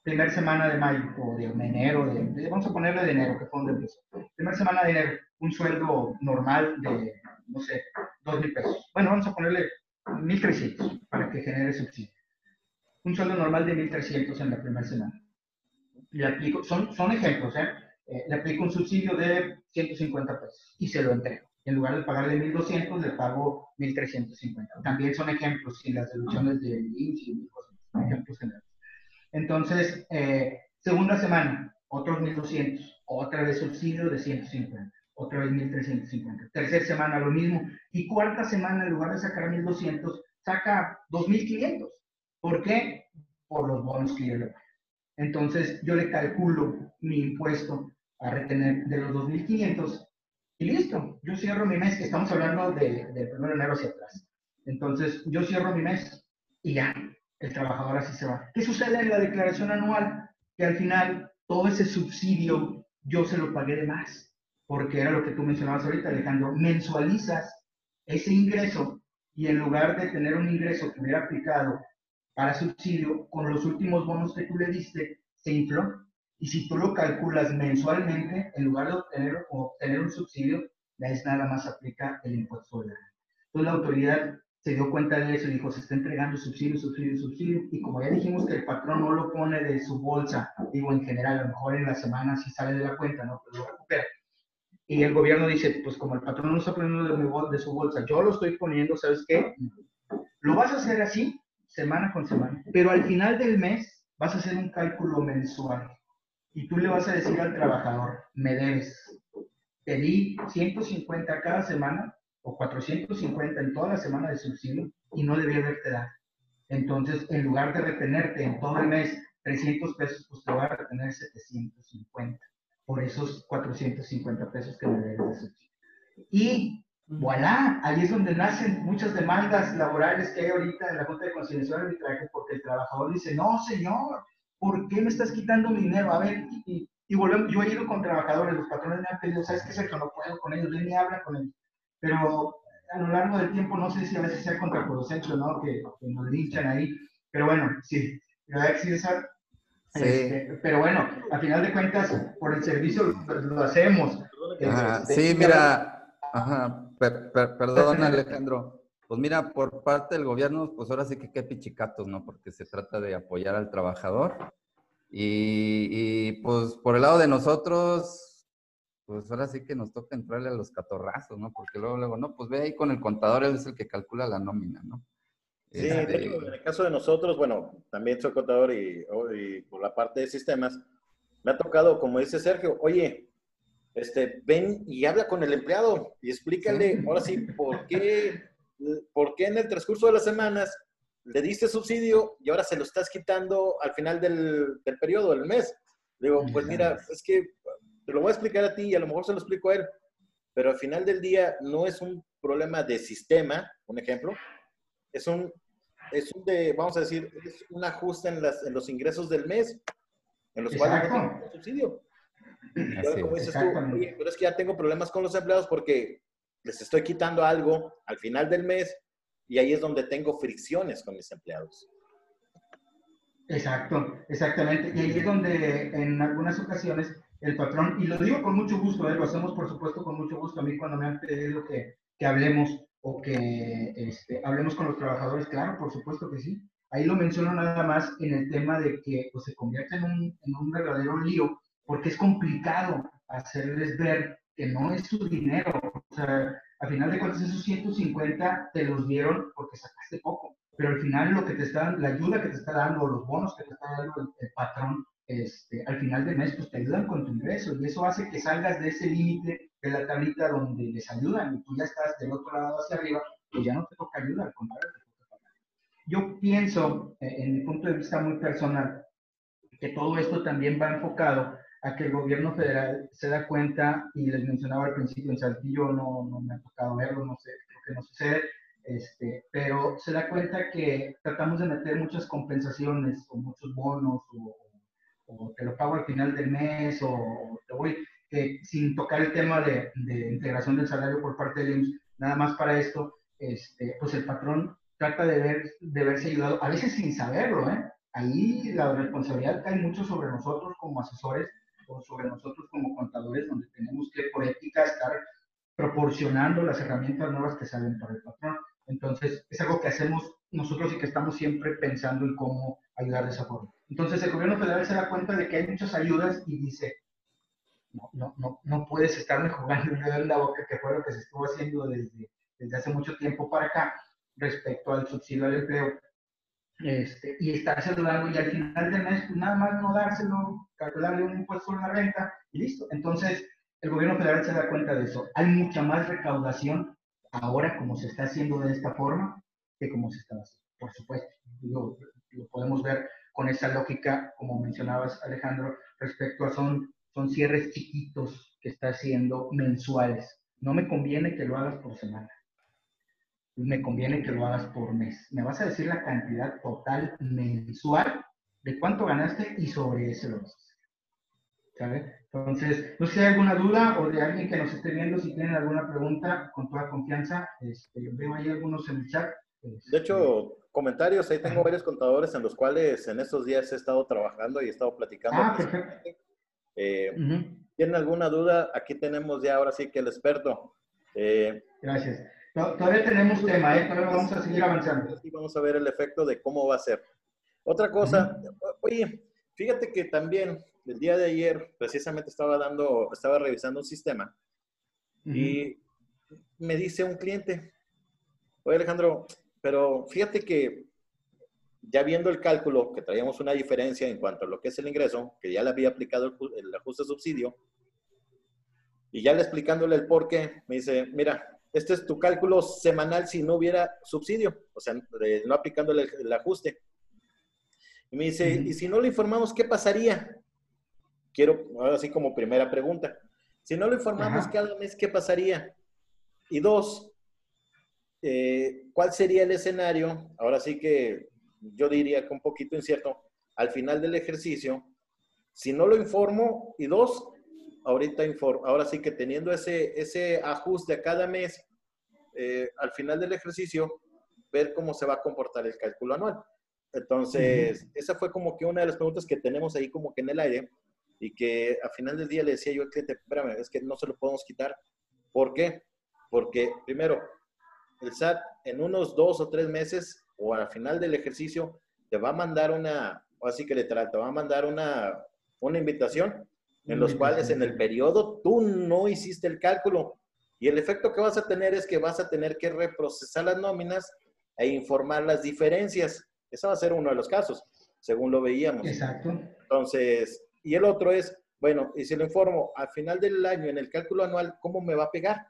Primera semana de mayo o de enero, de, vamos a ponerle de enero, que fue donde empezó. Primera semana de enero, un sueldo normal de, no sé, dos mil pesos. Bueno, vamos a ponerle mil trescientos para que genere subsidio. Un sueldo normal de mil trescientos en la primera semana. Le aplico, son, son ejemplos, ¿eh? ¿eh? Le aplico un subsidio de 150 pesos y se lo entrego en lugar de pagarle 1.200, le pago 1.350. También son ejemplos, sin las deducciones de IMSS y cosas, ejemplos generales. Entonces, eh, segunda semana, otros 1.200, otra vez subsidio de 150, otra vez 1.350. Tercera semana, lo mismo. Y cuarta semana, en lugar de sacar 1.200, saca 2.500. ¿Por qué? Por los bonos que yo le pago. Entonces, yo le calculo mi impuesto a retener de los 2.500 y listo, yo cierro mi mes, que estamos hablando de, del 1 de enero hacia atrás. Entonces, yo cierro mi mes y ya, el trabajador así se va. ¿Qué sucede en la declaración anual? Que al final todo ese subsidio yo se lo pagué de más, porque era lo que tú mencionabas ahorita, Alejandro, mensualizas ese ingreso y en lugar de tener un ingreso que hubiera aplicado para subsidio, con los últimos bonos que tú le diste, se infló y si tú lo calculas mensualmente, en lugar de obtener, obtener un subsidio, es nada más aplica el impuesto de la. Entonces la autoridad se dio cuenta de eso y dijo, se está entregando subsidio, subsidio, subsidio. Y como ya dijimos que el patrón no lo pone de su bolsa, digo en general, a lo mejor en la semana si sale de la cuenta, ¿no? Pero lo recupera. Y el gobierno dice, pues como el patrón no está poniendo de, mi, de su bolsa, yo lo estoy poniendo, ¿sabes qué? Lo vas a hacer así, semana con semana. Pero al final del mes vas a hacer un cálculo mensual y tú le vas a decir al trabajador, me debes, te di 150 cada semana o 450 en toda la semana de subsidio y no debía haberte dado. Entonces, en lugar de retenerte en todo el mes 300 pesos, pues te voy a retener 750 por esos 450 pesos que me debes de subsidio. Y voilà, ahí es donde nacen muchas demandas laborales que hay ahorita en la Junta de Conciliación y Arbitraje, porque el trabajador dice, no, señor, ¿por qué me estás quitando mi dinero? A ver, y, y volvemos, yo he ido con trabajadores, los patrones me han pedido, ¿sabes qué, Sergio? No puedo con ellos, y habla con ellos. Pero a lo largo del tiempo, no sé si a veces sea contraproducente ¿no? Que, que, nos linchan ahí. Pero bueno, sí, ¿verdad que sí? Sí. Este, pero bueno, a final de cuentas, por el servicio lo, hacemos.
Este, sí, mira, ajá, per, per, perdón Alejandro. Pues mira, por parte del gobierno, pues ahora sí que qué pichicatos, ¿no? Porque se trata de apoyar al trabajador. Y, y, pues por el lado de nosotros, pues ahora sí que nos toca entrarle a los catorrazos, ¿no? Porque luego, luego, no, pues ve ahí con el contador, él es el que calcula la nómina, ¿no?
Sí, en el caso de nosotros, bueno, también soy contador y, y, por la parte de sistemas, me ha tocado, como dice Sergio, oye, este, ven y habla con el empleado y explícale, ahora sí, por qué, por qué en el transcurso de las semanas le diste subsidio y ahora se lo estás quitando al final del, del periodo, del mes. Digo, pues mira, es que te lo voy a explicar a ti y a lo mejor se lo explico a él, pero al final del día no es un problema de sistema, un ejemplo, es un, es un de, vamos a decir, es un ajuste en, las, en los ingresos del mes, en los cuales no tengo subsidio. Pero, como dices tú, pero es que ya tengo problemas con los empleados porque les estoy quitando algo al final del mes y ahí es donde tengo fricciones con mis empleados.
Exacto, exactamente. Y ahí es donde en algunas ocasiones el patrón, y lo digo con mucho gusto, ¿eh? lo hacemos por supuesto con mucho gusto. A mí cuando me han pedido que, que hablemos o que este, hablemos con los trabajadores, claro, por supuesto que sí. Ahí lo menciono nada más en el tema de que pues, se convierte en un, en un verdadero lío, porque es complicado hacerles ver que no es su dinero. O sea, al final de cuentas esos 150 te los dieron porque sacaste poco, pero al final lo que te está la ayuda que te está dando, los bonos que te está dando el, el patrón, este, al final del mes, pues te ayudan con tu ingreso y eso hace que salgas de ese límite de la tablita donde les ayudan y tú ya estás del otro lado hacia arriba, pues ya no te toca ayuda, al contrario, te toca pagar. Yo pienso, eh, en mi punto de vista muy personal, que todo esto también va enfocado a que el gobierno federal se da cuenta, y les mencionaba al principio en Saltillo, no, no me ha tocado verlo, no sé, creo que no sucede, este, pero se da cuenta que tratamos de meter muchas compensaciones o muchos bonos o, o te lo pago al final del mes o te voy, sin tocar el tema de, de, integración del salario por parte del IMSS, nada más para esto, este, pues el patrón trata de, ver, de verse ayudado, a veces sin saberlo, ¿eh? Ahí la responsabilidad cae mucho sobre nosotros como asesores o sobre nosotros como contadores, donde tenemos que por ética estar proporcionando las herramientas nuevas que salen para el patrón. Entonces, es algo que hacemos nosotros y que estamos siempre pensando en cómo ayudar de esa forma. Entonces, el gobierno federal se da cuenta de que hay muchas ayudas y dice, no, no, no, puedes estarme jugando el dedo en la boca, que fue lo que se estuvo haciendo desde, desde hace mucho tiempo para acá respecto al subsidio al empleo. Este, y estarse dando y al final del mes, pues nada más no dárselo, calcularle un impuesto en la renta y listo. Entonces, el gobierno federal se da cuenta de eso. Hay mucha más recaudación ahora como se está haciendo de esta forma que como se estaba haciendo. Por supuesto, lo, lo podemos ver con esa lógica, como mencionabas Alejandro, respecto a son, son cierres chiquitos que está haciendo mensuales. No me conviene que lo hagas por semana me conviene que lo hagas por mes. Me vas a decir la cantidad total mensual de cuánto ganaste y sobre ese lo vas a hacer. ¿Sabe? Entonces, no sé si hay alguna duda o de alguien que nos esté viendo, si tienen alguna pregunta, con toda confianza, este, veo ahí algunos en el chat.
Este, de hecho, comentarios, ahí tengo varios contadores en los cuales en estos días he estado trabajando y he estado platicando.
Ah, perfecto.
Eh, uh -huh. ¿Tienen alguna duda? Aquí tenemos ya ahora sí que el experto. Eh,
Gracias. Todavía tenemos tema, ¿eh? Todavía vamos a seguir avanzando.
Sí, vamos a ver el efecto de cómo va a ser. Otra cosa, uh -huh. oye, fíjate que también el día de ayer precisamente estaba dando, estaba revisando un sistema uh -huh. y me dice un cliente, oye Alejandro, pero fíjate que ya viendo el cálculo, que traíamos una diferencia en cuanto a lo que es el ingreso, que ya le había aplicado el, el ajuste subsidio, y ya le explicándole el por qué, me dice, mira, este es tu cálculo semanal si no hubiera subsidio, o sea, no aplicándole el, el ajuste. Y me dice, uh -huh. ¿y si no lo informamos, qué pasaría? Quiero, ahora sí como primera pregunta. Si no lo informamos cada mes, ¿qué pasaría? Y dos, eh, ¿cuál sería el escenario? Ahora sí que yo diría que un poquito incierto, al final del ejercicio, si no lo informo, y dos, ahorita ahora sí que teniendo ese, ese ajuste a cada mes, eh, al final del ejercicio, ver cómo se va a comportar el cálculo anual. Entonces, uh -huh. esa fue como que una de las preguntas que tenemos ahí como que en el aire y que al final del día le decía yo al cliente, espérame, es que no se lo podemos quitar. ¿Por qué? Porque primero, el SAT en unos dos o tres meses o al final del ejercicio te va a mandar una, así que le te va a mandar una, una invitación en los cuales en el periodo tú no hiciste el cálculo y el efecto que vas a tener es que vas a tener que reprocesar las nóminas e informar las diferencias. Ese va a ser uno de los casos, según lo veíamos.
Exacto.
Entonces, y el otro es, bueno, y si lo informo al final del año en el cálculo anual, ¿cómo me va a pegar?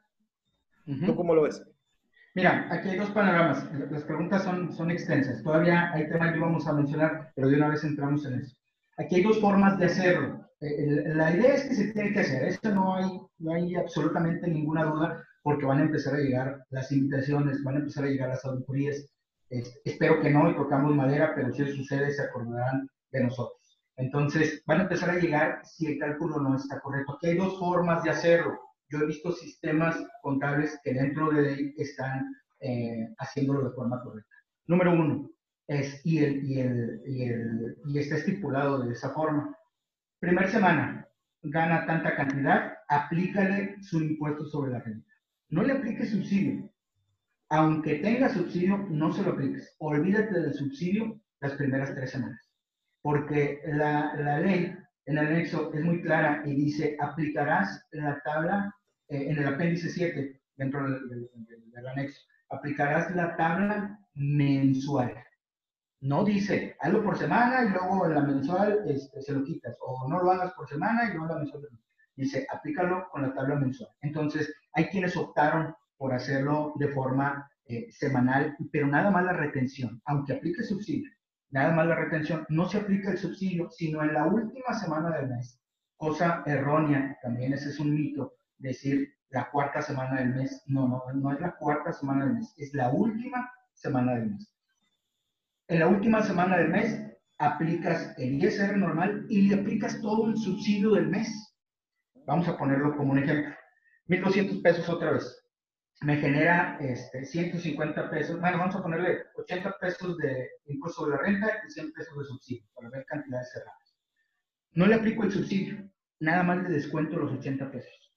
¿Tú cómo lo ves?
Mira, aquí hay dos panoramas. Las preguntas son, son extensas. Todavía hay temas que vamos a mencionar, pero de una vez entramos en eso. Aquí hay dos formas de hacerlo. Eh, la idea es que se tiene que hacer. Esto no hay, no hay absolutamente ninguna duda porque van a empezar a llegar las invitaciones, van a empezar a llegar las auditorías. espero que no y tocamos madera, pero si eso sucede se acordarán de nosotros. Entonces, van a empezar a llegar si el cálculo no está correcto. Aquí hay dos formas de hacerlo yo he visto sistemas contables que dentro de él están eh, haciéndolo de forma correcta. Número uno, es, y, el, y, el, y, el, y está estipulado de esa forma. Primer semana, gana tanta cantidad, aplícale su impuesto sobre la renta. No le apliques subsidio. Aunque tenga subsidio, no se lo apliques. Olvídate del subsidio las primeras tres semanas. Porque la, la ley el anexo es muy clara y dice, aplicarás la tabla, eh, en el apéndice 7, dentro del, anexo, aplicarás la tabla mensual. No dice, hazlo por semana y luego en la mensual este, se lo quitas, o no lo hagas por semana y luego en la mensual. Dice, aplícalo con la tabla mensual. Entonces, hay quienes optaron por hacerlo de forma eh, semanal, pero nada más la retención, aunque aplique subsidio nada más la retención, no se aplica el subsidio, sino en la última semana del mes. Cosa errónea, también ese es un mito, decir la cuarta semana del mes. No, no, no es la cuarta semana del mes, es la última semana del mes. En la última semana del mes aplicas el ISR normal y le aplicas todo el subsidio del mes. Vamos a ponerlo como un ejemplo. 1.200 pesos otra vez me genera este, 150 pesos, bueno, vamos a ponerle 80 pesos de impuesto sobre la renta y 100 pesos de subsidio, para ver cantidades cerradas. No le aplico el subsidio, nada más le descuento los 80 pesos.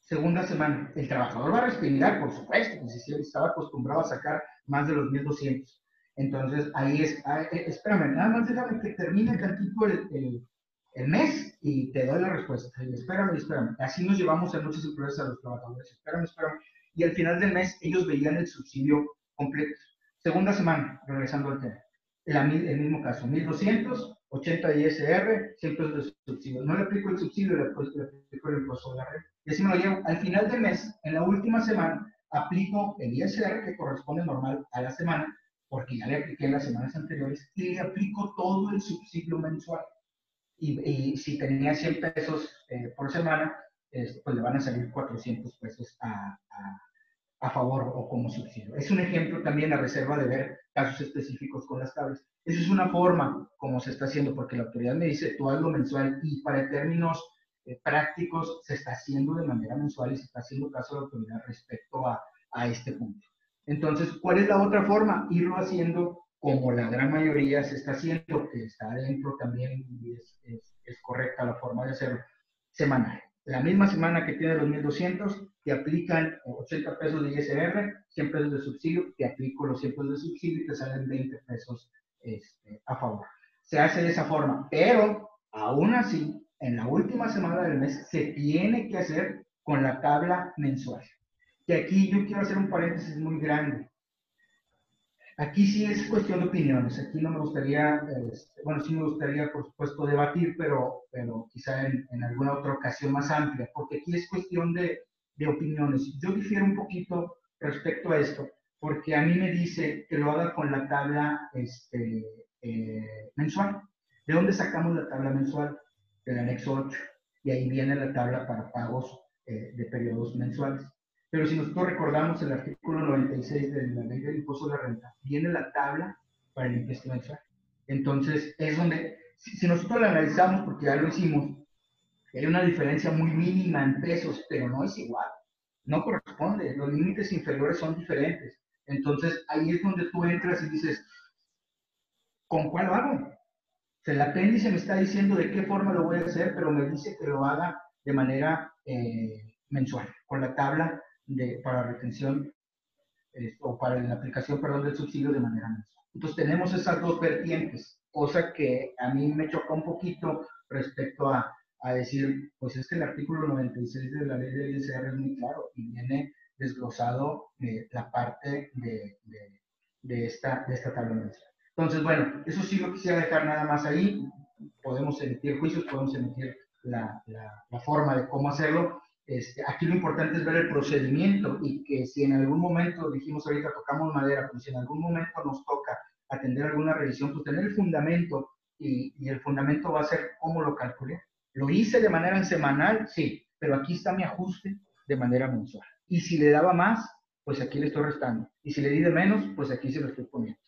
Segunda semana, el trabajador va a respirar, por supuesto, pues si estaba acostumbrado a sacar más de los 1200. Entonces, ahí es, ah, eh, espérame, nada más déjame que termine tantito el, el, el mes y te doy la respuesta. espérame, espérame. Así nos llevamos en muchas empresas a los trabajadores. Espérame, espérame. Y al final del mes ellos veían el subsidio completo. Segunda semana, regresando al tema. el mismo caso, 1200, 80 de ISR, 100 pesos de subsidio. No le aplico el subsidio, le aplico el impuesto de la red. Y así me lo llevo. Al final del mes, en la última semana, aplico el ISR que corresponde normal a la semana, porque ya le apliqué en las semanas anteriores, y le aplico todo el subsidio mensual y, si tenía 100 pesos eh, por semana, pues le van a salir 400 pesos a, a, favor o como subsidio. Es un ejemplo también a reserva de ver casos específicos con las tablas. Esa es una forma como se está haciendo, porque la autoridad me dice, tú hazlo mensual y para términos eh, prácticos se está haciendo de manera mensual y se está haciendo caso a la autoridad respecto a, a este punto. Entonces, ¿cuál es la otra forma? Irlo haciendo como la gran mayoría se está haciendo, que está adentro también y es, es, correcta la forma de hacerlo, semanal. La misma semana que tiene los 1.200, te aplican 80 pesos de ISR, 100 pesos de subsidio, te aplico los 100 pesos de subsidio y te salen 20 pesos este, a favor. Se hace de esa forma, pero aún así, en la última semana del mes se tiene que hacer con la tabla mensual. Y aquí yo quiero hacer un paréntesis muy grande. Aquí sí es cuestión de opiniones. Aquí no me gustaría, este, bueno, sí me gustaría, por supuesto, debatir, pero, pero quizá en, alguna otra ocasión más amplia, porque aquí es cuestión de, de, opiniones. Yo difiero un poquito respecto a esto, porque a mí me dice que lo haga con la tabla este, eh, mensual. ¿De dónde sacamos la tabla mensual? Del anexo 8. Y ahí viene la tabla para pagos eh, de periodos mensuales. Pero si nosotros recordamos el artículo 96 de la ley del impuesto de la renta, viene la tabla para el impuesto mensual. Entonces, es donde, si, nosotros la analizamos, porque ya lo hicimos, hay una diferencia muy mínima en pesos, pero no es igual. No corresponde. Los límites inferiores son diferentes. Entonces, ahí es donde tú entras y dices, ¿con cuál hago? el apéndice me está diciendo de qué forma lo voy a hacer, pero me dice que lo haga de manera eh, mensual, con la tabla de, para retención o para la aplicación, perdón, del subsidio de manera mensual. Entonces tenemos esas dos vertientes, cosa que a mí me choca un poquito respecto a, a decir, pues es que el artículo 96 de la ley del ISR es muy claro y viene desglosado eh, la parte de, de, de, esta, de esta tabla mensual. Entonces, bueno, eso sí lo quisiera dejar nada más ahí. Podemos emitir juicios, podemos emitir la, la, forma de cómo hacerlo. Este, aquí lo importante es ver el procedimiento y que si en algún momento, dijimos ahorita, tocamos madera, pues si en algún momento nos toca atender alguna revisión, pues tener el fundamento y, y el fundamento va a ser cómo lo calculé. Lo hice de manera semanal, sí, pero aquí está mi ajuste de manera mensual. Y si le daba más, pues aquí le estoy restando. Y si le di de menos, pues aquí se lo estoy poniendo.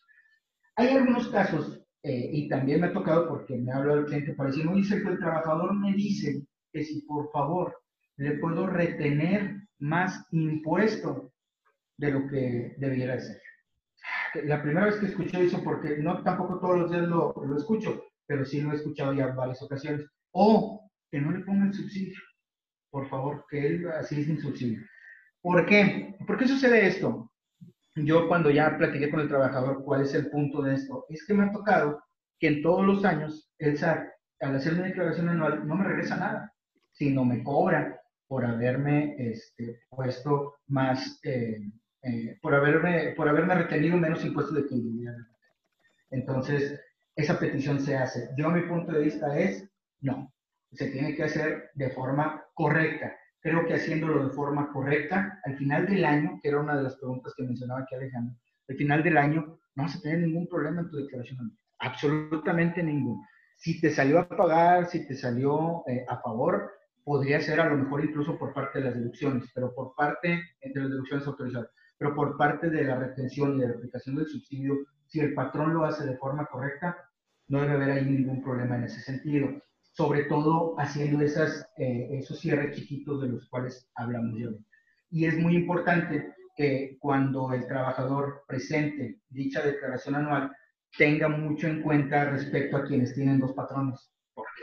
Hay algunos casos, eh, y también me ha tocado porque me ha hablado el cliente para decir, no dice que el trabajador me dice que si por favor le puedo retener más impuesto de lo que debiera ser. La primera vez que escuché eso, porque no tampoco todos los días lo, lo escucho, pero sí lo he escuchado ya varias ocasiones. O que no le ponga el subsidio, por favor, que él así sin subsidio. ¿Por qué? ¿Por qué sucede esto? Yo cuando ya platiqué con el trabajador cuál es el punto de esto, es que me ha tocado que en todos los años el SAT, al hacer mi declaración anual, no me regresa nada, sino me cobra por haberme este, puesto más, eh, eh, por, haberme, por haberme retenido menos impuestos de que debía. Entonces, esa petición se hace. Yo, mi punto de vista es, no, se tiene que hacer de forma correcta creo que haciéndolo de forma correcta, al final del año, que era una de las preguntas que mencionaba aquí Alejandro, al final del año no vas a tener ningún problema en tu declaración absolutamente ninguno. Si te salió a pagar, si te salió eh, a favor, podría ser a lo mejor incluso por parte de las deducciones, pero por parte de las deducciones autorizadas, pero por parte de la retención y de la aplicación del subsidio, si el patrón lo hace de forma correcta, no debe haber ahí ningún problema en ese sentido sobre todo haciendo esas, eh, esos cierres chiquitos de los cuales hablamos yo. Y es muy importante que cuando el trabajador presente dicha declaración anual tenga mucho en cuenta respecto a quienes tienen dos patrones,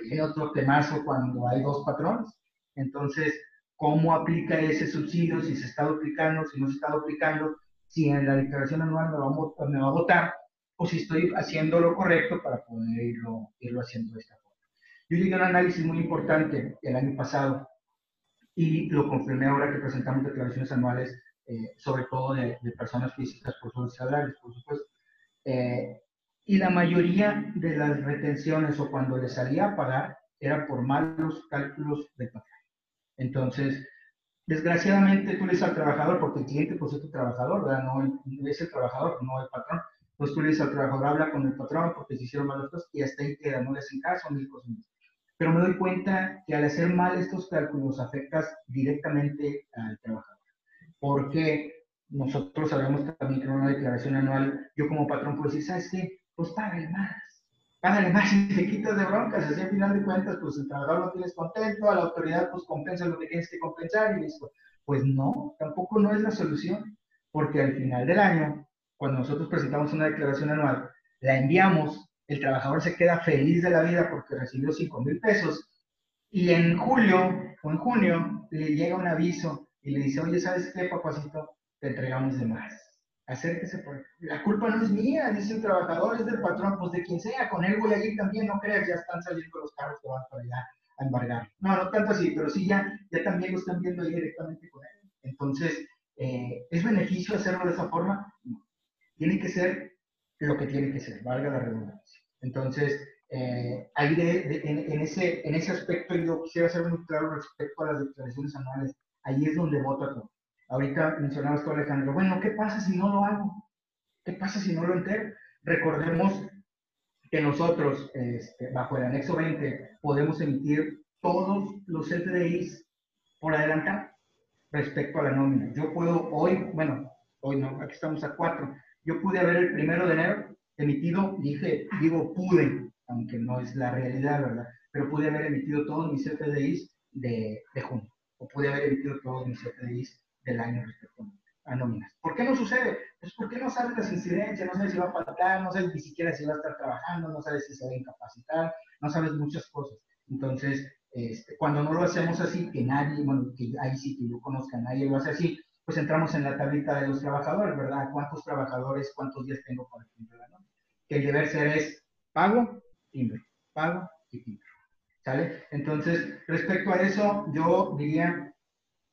viene otro temazo cuando hay dos patrones. Entonces, ¿cómo aplica ese subsidio? Si se está aplicando, si no se está aplicando, si en la declaración anual me va a, me va a votar, o si estoy haciendo lo correcto para poder irlo, irlo haciendo de esta forma. Yo llegué a un análisis muy importante el año pasado y lo confirmé ahora que presentamos declaraciones anuales, eh, sobre todo de, personas físicas por sus salarios, por supuesto. Eh, y la mayoría de las retenciones o cuando le salía a pagar era por malos cálculos de patrón. Entonces, desgraciadamente tú le dices al trabajador, porque el cliente pues es tu trabajador, ¿verdad? No es el trabajador, no el patrón. Pues tú le dices al trabajador, habla con el patrón porque se hicieron malos cosas y hasta ahí queda, no le hacen caso, mil cosas pero me doy cuenta que al hacer mal estos cálculos afectas directamente al trabajador. Porque nosotros sabemos también que en una declaración anual, yo como patrón puedo decir, ¿sabes qué? Pues págale más. Págale más y te quitas de broncas. Así al final de cuentas, pues el trabajador lo tienes contento, a la autoridad pues compensa lo que tienes que compensar y listo. Pues no, tampoco no es la solución. Porque al final del año, cuando nosotros presentamos una declaración anual, la enviamos el trabajador se queda feliz de la vida porque recibió 5 mil pesos y en julio o en junio le llega un aviso y le dice, oye, ¿sabes qué, papacito? Te entregamos de más. Acérquese por... La culpa no es mía, dice el trabajador, es del patrón, pues de quien sea, con él voy a ir también, no creas, ya están saliendo los carros que van para allá a embargar. No, no tanto así, pero sí ya, ya también lo están viendo ahí directamente con él. Entonces, eh, ¿es beneficio hacerlo de esa forma? Tiene que ser lo que tiene que ser, valga la redundancia. Entonces, eh, ahí en, ese, en ese aspecto yo quisiera ser muy claro respecto a las declaraciones anuales. Ahí es donde vota todo. Ahorita mencionabas tú, Alejandro, bueno, ¿qué pasa si no lo hago? ¿Qué pasa si no lo entero? Recordemos que nosotros, este, bajo el anexo 20, podemos emitir todos los FDIs por adelantar respecto a la nómina. Yo puedo hoy, bueno, hoy no, aquí estamos a 4, yo pude haber el primero de enero emitido, dije, digo pude, aunque no es la realidad, ¿verdad? Pero pude haber emitido todos mis FDIs de, de junio, o pude haber emitido todos mis FDIs del año respecto a nóminas. ¿Por qué no sucede? Pues porque no sabes las incidencias, no sabes si va a faltar, no sabes ni siquiera si va a estar trabajando, no sabes si se va a incapacitar, no sabes muchas cosas. Entonces, este, cuando no lo hacemos así, que nadie, bueno, que ahí sí que yo conozca, nadie lo hace así, pues entramos en la tablita de los trabajadores, ¿verdad? ¿Cuántos trabajadores, cuántos días tengo para timbre la nómina? Que el deber ser es pago, timbre, pago y timbre. ¿Sale? Entonces, respecto a eso, yo diría,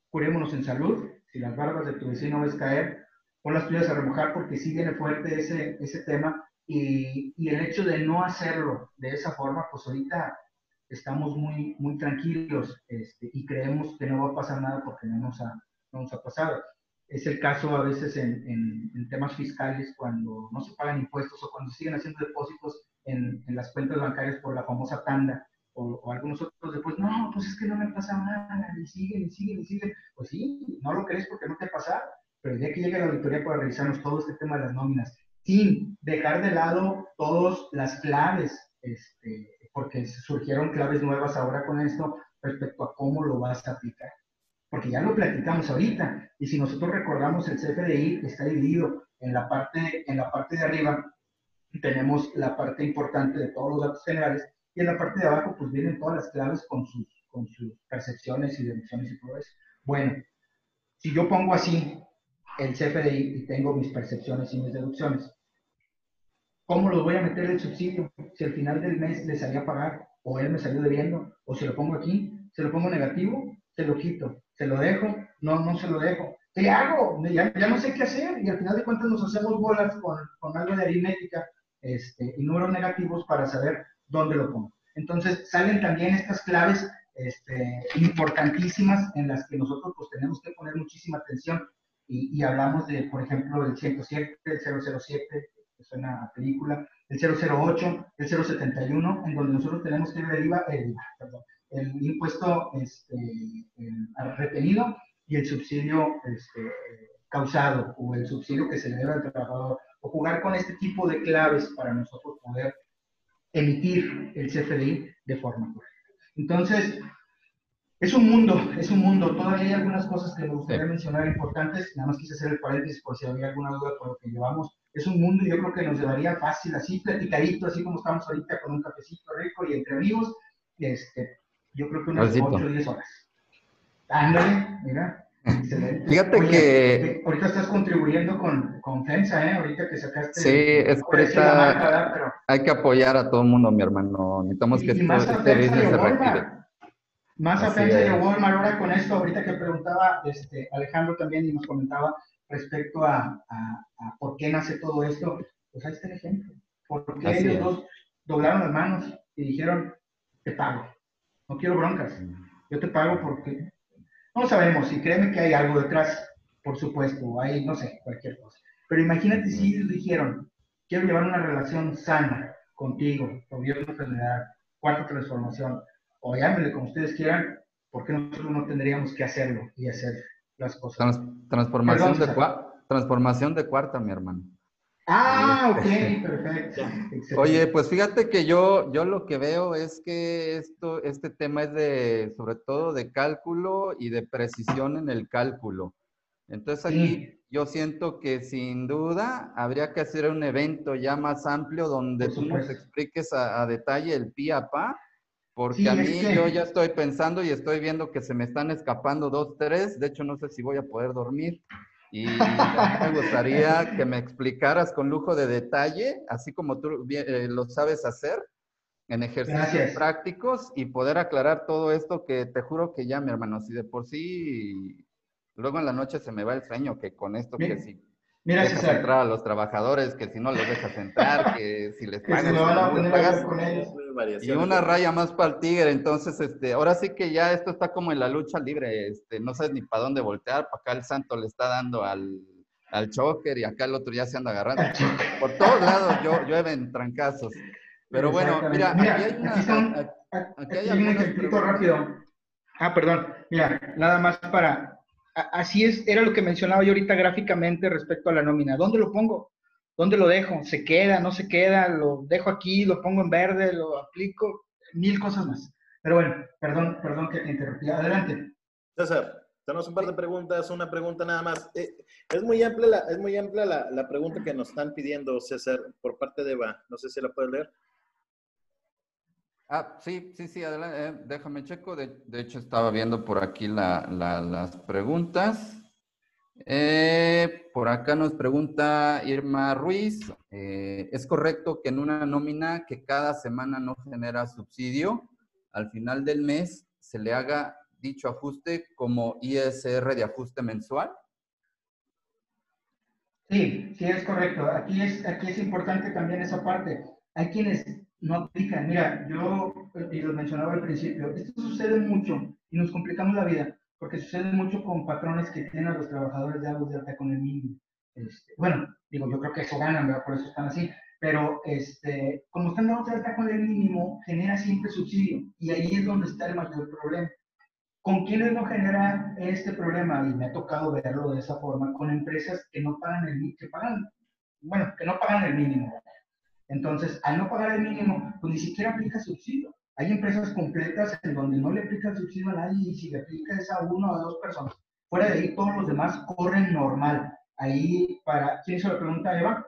curémonos en salud. Si las barbas de tu vecino ves caer, pon las tuyas a remojar porque sí viene fuerte ese, ese tema. Y, y el hecho de no hacerlo de esa forma, pues ahorita estamos muy, muy tranquilos este, y creemos que no va a pasar nada porque no nos ha, no nos ha pasado. Es el caso a veces en, en, temas fiscales cuando no se pagan impuestos o cuando siguen haciendo depósitos en, en las cuentas bancarias por la famosa tanda o, o, algunos otros después, no, pues es que no me pasa nada, y siguen, y siguen, y siguen. Pues sí, no lo crees porque no te pasa, pero el día que llegue la auditoría para revisarnos todo este tema de las nóminas, sin dejar de lado todas las claves, este, porque surgieron claves nuevas ahora con esto respecto a cómo lo vas a aplicar porque ya lo platicamos ahorita, y si nosotros recordamos el CFDI está dividido en la parte, en la parte de arriba, tenemos la parte importante de todos los datos generales, y en la parte de abajo pues vienen todas las claves con sus, con sus percepciones y deducciones y todo eso. Bueno, si yo pongo así el CFDI y tengo mis percepciones y mis deducciones, ¿cómo los voy a meter el subsidio? Si al final del mes le salía a pagar, o él me salió debiendo, o si lo pongo aquí, se lo pongo negativo, se lo quito. ¿Se lo dejo? No, no se lo dejo. ¿Qué hago? Ya, ya no sé qué hacer y al final de cuentas nos hacemos bolas con, con algo de aritmética este, y números negativos para saber dónde lo pongo. Entonces salen también estas claves este, importantísimas en las que nosotros pues tenemos que poner muchísima atención y, y hablamos de, por ejemplo, del 107, el 007, que suena a película, el 008, el 071, en donde nosotros tenemos que ver el IVA, el, perdón, el impuesto este, retenido y el subsidio este, causado o el subsidio que se le debe al trabajador, o jugar con este tipo de claves para nosotros poder emitir el CFDI de forma correcta. Entonces, es un mundo, es un mundo. Todavía hay algunas cosas que me gustaría mencionar importantes. Nada más quise hacer el paréntesis por si había alguna duda por lo que llevamos. Es un mundo y yo creo que nos llevaría fácil, así platicadito, así como estamos ahorita con un cafecito rico y entre amigos, este, yo creo que unas 8 o 10 horas. Ándale, mira. Excelente.
Fíjate que...
Ahorita estás contribuyendo con, con FEMSA, ¿eh? Ahorita que sacaste...
Sí, es por. Hay que apoyar a todo el mundo, mi hermano. Necesitamos que
y
este, este business se reactive.
Más a FEMSA y a Walmart ahora con esto, ahorita que preguntaba este, Alejandro también y nos comentaba respecto a, a, a, por qué nace todo esto, pues ahí está el ejemplo. Porque ellos dos doblaron las manos y dijeron, te pago no quiero broncas. Yo te pago porque no sabemos, y créeme que hay algo detrás, por supuesto, hay, no sé, cualquier cosa. Pero imagínate si ellos dijeron, quiero llevar una relación sana contigo, gobierno federal, cuarta transformación, o llámenle como ustedes quieran, porque nosotros no tendríamos que hacerlo y hacer las cosas.
transformación, de transformación de cuarta, mi hermano.
Ah, ok, perfecto.
Oye, pues fíjate que yo, yo lo que veo es que esto, este tema es de, sobre todo de cálculo y de precisión en el cálculo. Entonces aquí yo siento que sin duda habría que hacer un evento ya más amplio donde tú nos expliques a, detalle el pi a pa, porque a mí yo ya estoy pensando y estoy viendo que se me están escapando dos, tres, de hecho no sé si voy a poder dormir. Y me gustaría que me explicaras con lujo de detalle, así como tú eh, lo sabes hacer, en ejercicios prácticos y poder aclarar todo esto que te juro que ya, mi hermano, si de por sí, luego en la noche se me va el sueño, que con esto que sí Mira, dejas entrar a los trabajadores, que si no los dejas entrar, que si les pagas, con ellos. Y una raya más para el tigre, entonces, este, ahora sí que ya esto está como en la lucha libre, este, no sabes ni para dónde voltear, para acá el santo le está dando al, al choker y acá el otro ya se anda agarrando. Por todos lados yo, llueven trancazos. Pero bueno, mira, aquí hay una...
Aquí, hay un ejemplito rápido. Ah, perdón. Mira, nada más para, así es, era lo que mencionaba yo ahorita gráficamente respecto a la nómina. ¿Dónde lo pongo? ¿Dónde lo dejo? ¿Se queda? ¿No se queda? ¿Lo dejo aquí? ¿Lo pongo en verde? ¿Lo aplico? Mil cosas más. Pero bueno, perdón, perdón que te interrumpí. Adelante.
César, tenemos un par de preguntas, una pregunta nada más. Eh, es muy amplia, la, es muy amplia la, la, pregunta que nos están pidiendo, César, por parte de Eva. No sé si la puedes leer.
Ah, sí, sí, sí, adelante, eh, déjame checo. De, hecho, estaba viendo por aquí la, las preguntas. Eh, por acá nos pregunta Irma Ruiz, eh, ¿es correcto que en una nómina que cada semana no genera subsidio, al final del mes se le haga dicho ajuste como ISR de ajuste mensual?
Sí, sí es correcto. Aquí es, aquí es importante también esa parte. Hay quienes no aplican. Mira, yo, y lo mencionaba al principio, esto sucede mucho y nos complicamos la vida, porque sucede mucho con patrones que tienen a los trabajadores de algo de alta con el mínimo. Este, bueno, digo, yo creo que eso ganan, ¿verdad? Por eso están así. Pero este, como están de alta con el mínimo, genera siempre subsidio. Y ahí es donde está el mayor problema. ¿Con quiénes no genera este problema? Y me ha tocado verlo de esa forma, con empresas que no pagan el que pagan, bueno, que no pagan el mínimo. Entonces, al no pagar el mínimo, pues ni siquiera aplica subsidio. Hay empresas completas en donde no le aplica el subsidio a nadie y si le aplica es a uno o a dos personas. Fuera de ahí, todos los demás corren normal. Ahí, para, ¿quién se lo pregunta, Eva?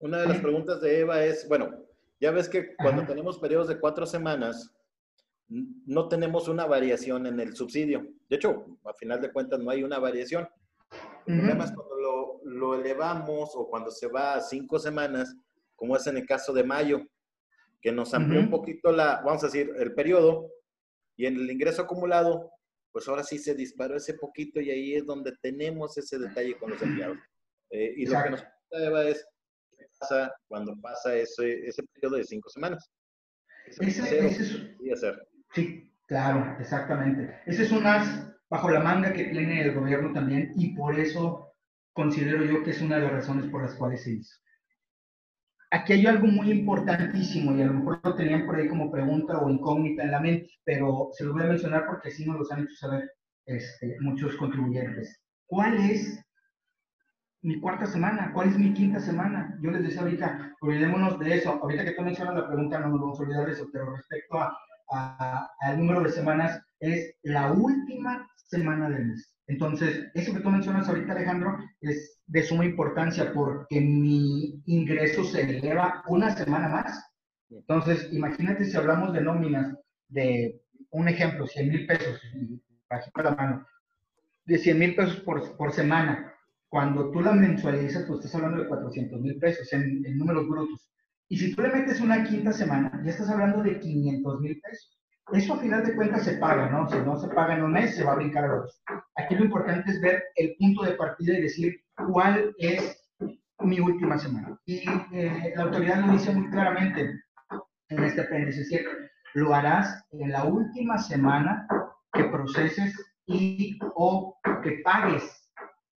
Una de las preguntas de Eva es, bueno, ya ves que cuando tenemos periodos de cuatro semanas, no tenemos una variación en el subsidio. De hecho, a final de cuentas no hay una variación. El problema es cuando lo, lo, elevamos o cuando se va a cinco semanas, como es en el caso de mayo, que nos amplió un poquito la, vamos a decir, el periodo y en el ingreso acumulado, pues ahora sí se disparó ese poquito y ahí es donde tenemos ese detalle con los empleados. Eh, y lo que nos pregunta Eva es, ¿qué pasa cuando pasa ese, ese periodo de cinco semanas?
Ese, ese, ese es, Sí, claro, exactamente. Ese es un as bajo la manga que tiene el gobierno también y por eso considero yo que es una de las razones por las cuales se hizo. Aquí hay algo muy importantísimo y a lo mejor lo tenían por ahí como pregunta o incógnita en la mente, pero se lo voy a mencionar porque sí nos los han hecho saber este, muchos contribuyentes. ¿Cuál es mi cuarta semana? ¿Cuál es mi quinta semana? Yo les decía ahorita, olvidémonos de eso. Ahorita que tú mencionas la pregunta, no nos vamos a olvidar de eso, pero respecto a al número de semanas es la última semana del mes. Entonces, eso que tú mencionas ahorita, Alejandro, es de suma importancia porque mi ingreso se eleva una semana más. Entonces, imagínate si hablamos de nóminas de, un ejemplo, 100 mil pesos, bajita la mano, de 100 mil pesos por, por, semana. Cuando tú la mensualizas, tú estás hablando de 400 mil pesos en, en números brutos. Y si tú le metes una quinta semana, ya estás hablando de 500 mil pesos. Eso a final de cuentas se paga, ¿no? Si no se paga en un mes, se va a brincar a dos. Aquí lo importante es ver el punto de partida y decir cuál es mi última semana. Y eh, la autoridad lo dice muy claramente en este apéndice, es lo harás en la última semana que proceses y o que pagues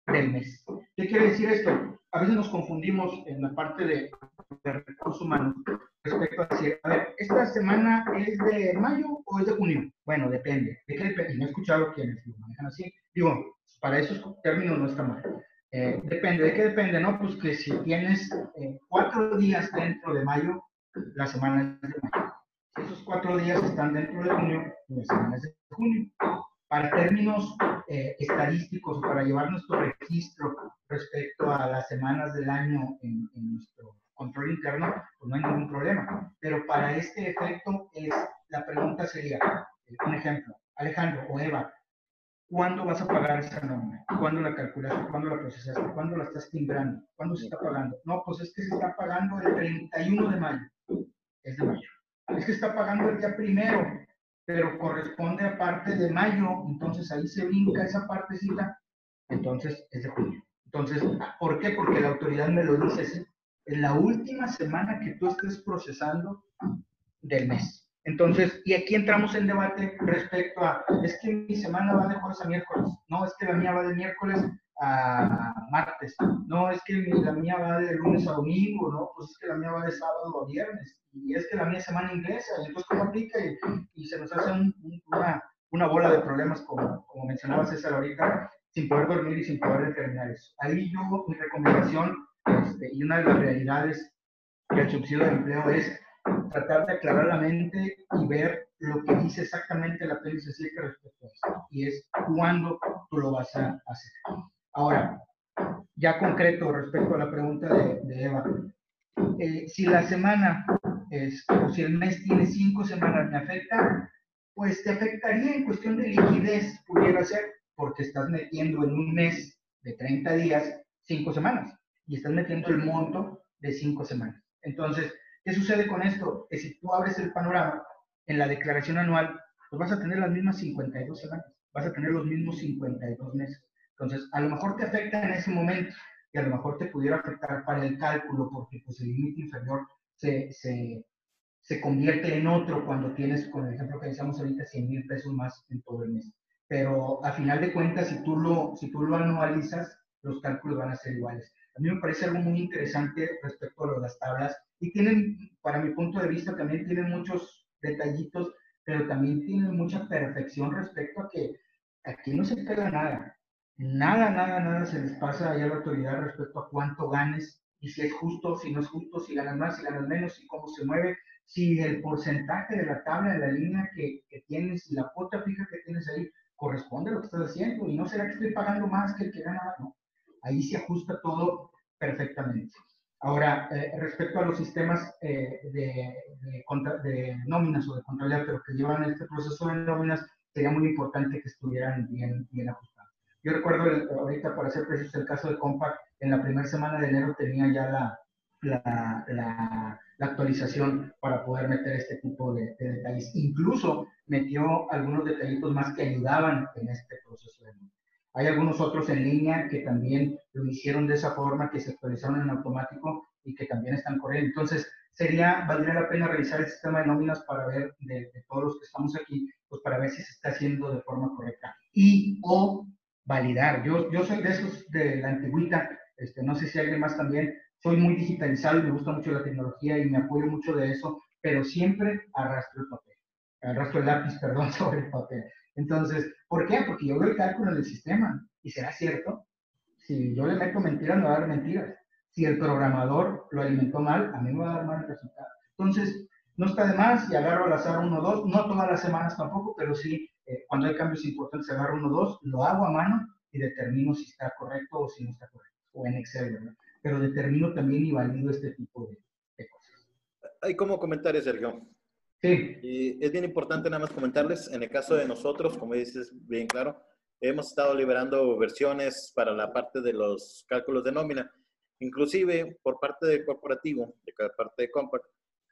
del mes. ¿Qué quiere decir esto? A veces nos confundimos en la parte de recursos humanos respecto a decir, a ver, ¿esta semana es de mayo o es de junio? Bueno, depende. ¿De qué depende? No he escuchado quienes lo manejan así. Digo, para esos términos no está mal. Eh, depende, ¿de qué depende? No, pues que si tienes eh, cuatro días dentro de mayo, la semana es de mayo. Si esos cuatro días están dentro de junio, la semana es de junio. Para términos eh, estadísticos para llevar nuestro registro respecto a las semanas del año en, en nuestro control interno, pues no hay ningún problema. Pero para este efecto, es, la pregunta sería, un ejemplo, Alejandro o Eva, ¿cuándo vas a pagar esa nómina? ¿Cuándo la calculaste? ¿Cuándo la procesaste? ¿Cuándo la estás timbrando? ¿Cuándo se está pagando? No, pues es que se está pagando el 31 de mayo. Es de mayo. Es que está pagando el día primero, pero corresponde a parte de mayo, entonces ahí se brinca esa partecita, entonces es de junio. Entonces, ¿por qué? Porque la autoridad me lo dice así en la última semana que tú estés procesando del mes. Entonces, y aquí entramos en debate respecto a, es que mi semana va de jueves a miércoles, no, es que la mía va de miércoles a martes, no, es que la mía va de lunes a domingo, no, pues es que la mía va de sábado a viernes, y es que la mía semana ingresa, y entonces cómo aplica, y, se nos hace una, bola de problemas, como, como mencionaba César ahorita, sin poder dormir y sin poder determinar eso. Ahí yo, mi recomendación este, y una de las realidades del subsidio de empleo es tratar de aclarar la mente y ver lo que dice exactamente la 7 respecto a esto, y es cuándo tú lo vas a hacer. Ahora, ya concreto respecto a la pregunta de, Eva, eh, si la semana es, o si el mes tiene cinco semanas, ¿me afecta? Pues te afectaría en cuestión de liquidez, pudiera ser, porque estás metiendo en un mes de 30 días, 5 semanas, y estás metiendo el monto de 5 semanas. Entonces, ¿qué sucede con esto? Que si tú abres el panorama en la declaración anual, pues vas a tener las mismas 52 semanas, vas a tener los mismos 52 meses. Entonces, a lo mejor te afecta en ese momento y a lo mejor te pudiera afectar para el cálculo porque pues el límite inferior se, se, se, convierte en otro cuando tienes, con el ejemplo que decíamos ahorita, 100 mil pesos más en todo el mes. Pero a final de cuentas, si tú, lo, si tú lo anualizas, los cálculos van a ser iguales. A mí me parece algo muy interesante respecto a las tablas y tienen, para mi punto de vista, también tienen muchos detallitos, pero también tienen mucha perfección respecto a que aquí no se pega nada. Nada, nada, nada se les pasa ahí a la autoridad respecto a cuánto ganes y si es justo, si no es justo, si ganas más, si ganas menos, y cómo se mueve, si el porcentaje de la tabla, de la línea que, tienes y la cuota fija que tienes ahí corresponde a lo que estás haciendo y no será que estoy pagando más que el que gana más, no. Ahí se ajusta todo perfectamente. Ahora, eh, respecto a los sistemas eh, de, de, nóminas o de contabilidad, pero que llevan este proceso de nóminas, sería muy importante que estuvieran bien, bien ajustados. Yo recuerdo ahorita, para hacer preciso el caso de Compact, en la primera semana de enero tenía ya la, actualización para poder meter este tipo de, de, detalles. Incluso metió algunos detallitos más que ayudaban en este proceso de. Hay algunos otros en línea que también lo hicieron de esa forma, que se actualizaron en automático y que también están corriendo. Entonces, sería, valdría la pena revisar el sistema de nóminas para ver, de, todos los que estamos aquí, pues para ver si se está haciendo de forma correcta. Y o validar. Yo, yo soy de esos de la antigüita, este, no sé si alguien más también, soy muy digitalizado y me gusta mucho la tecnología y me apoyo mucho de eso, pero siempre arrastro el papel, arrastro el lápiz, perdón, sobre el papel. Entonces, ¿por qué? Porque yo veo el cálculo del sistema y será cierto. Si yo le meto mentiras, me va a dar mentiras. Si el programador lo alimentó mal, a mí me va a dar mal el resultado. Entonces, no está de más y agarro al azar uno o dos, no todas las semanas tampoco, pero sí, eh, cuando hay cambios importantes, agarro uno o dos, lo hago a mano y determino si está correcto o si no está correcto, o en Excel, ¿verdad? Pero determino también y valido este tipo de, de cosas.
Hay como comentarios, Sergio.
Sí.
Y es bien importante nada más comentarles, en el caso de nosotros, como dices bien claro, hemos estado liberando versiones para la parte de los cálculos de nómina. Inclusive por parte del corporativo, de cada parte de Compact,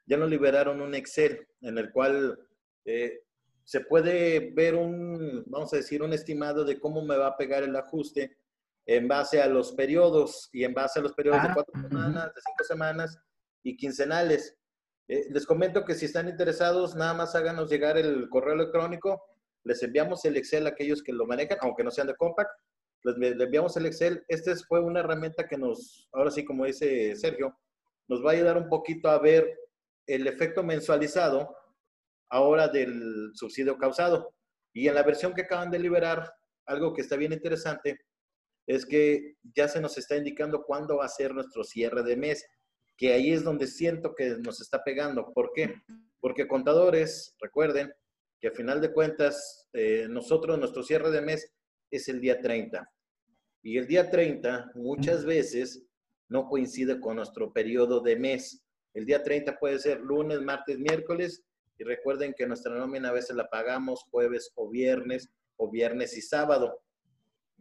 ya nos liberaron un Excel en el cual eh, se puede ver un, vamos a decir, un estimado de cómo me va a pegar el ajuste en base a los periodos y en base a los periodos de ah, cuatro semanas, de cinco semanas y quincenales. Eh, les comento que si están interesados, nada más háganos llegar el correo electrónico. Les enviamos el Excel a aquellos que lo manejan, aunque no sean de Compact. Les, enviamos el Excel. Esta fue una herramienta que nos, ahora sí, como dice Sergio, nos va a ayudar un poquito a ver el efecto mensualizado ahora del subsidio causado. Y en la versión que acaban de liberar, algo que está bien interesante es que ya se nos está indicando cuándo va a ser nuestro cierre de mes que ahí es donde siento que nos está pegando. ¿Por qué? Porque contadores, recuerden que a final de cuentas, eh, nosotros, nuestro cierre de mes es el día 30. Y el día 30 muchas veces no coincide con nuestro periodo de mes. El día 30 puede ser lunes, martes, miércoles. Y recuerden que nuestra nómina a veces la pagamos jueves o viernes o viernes y sábado.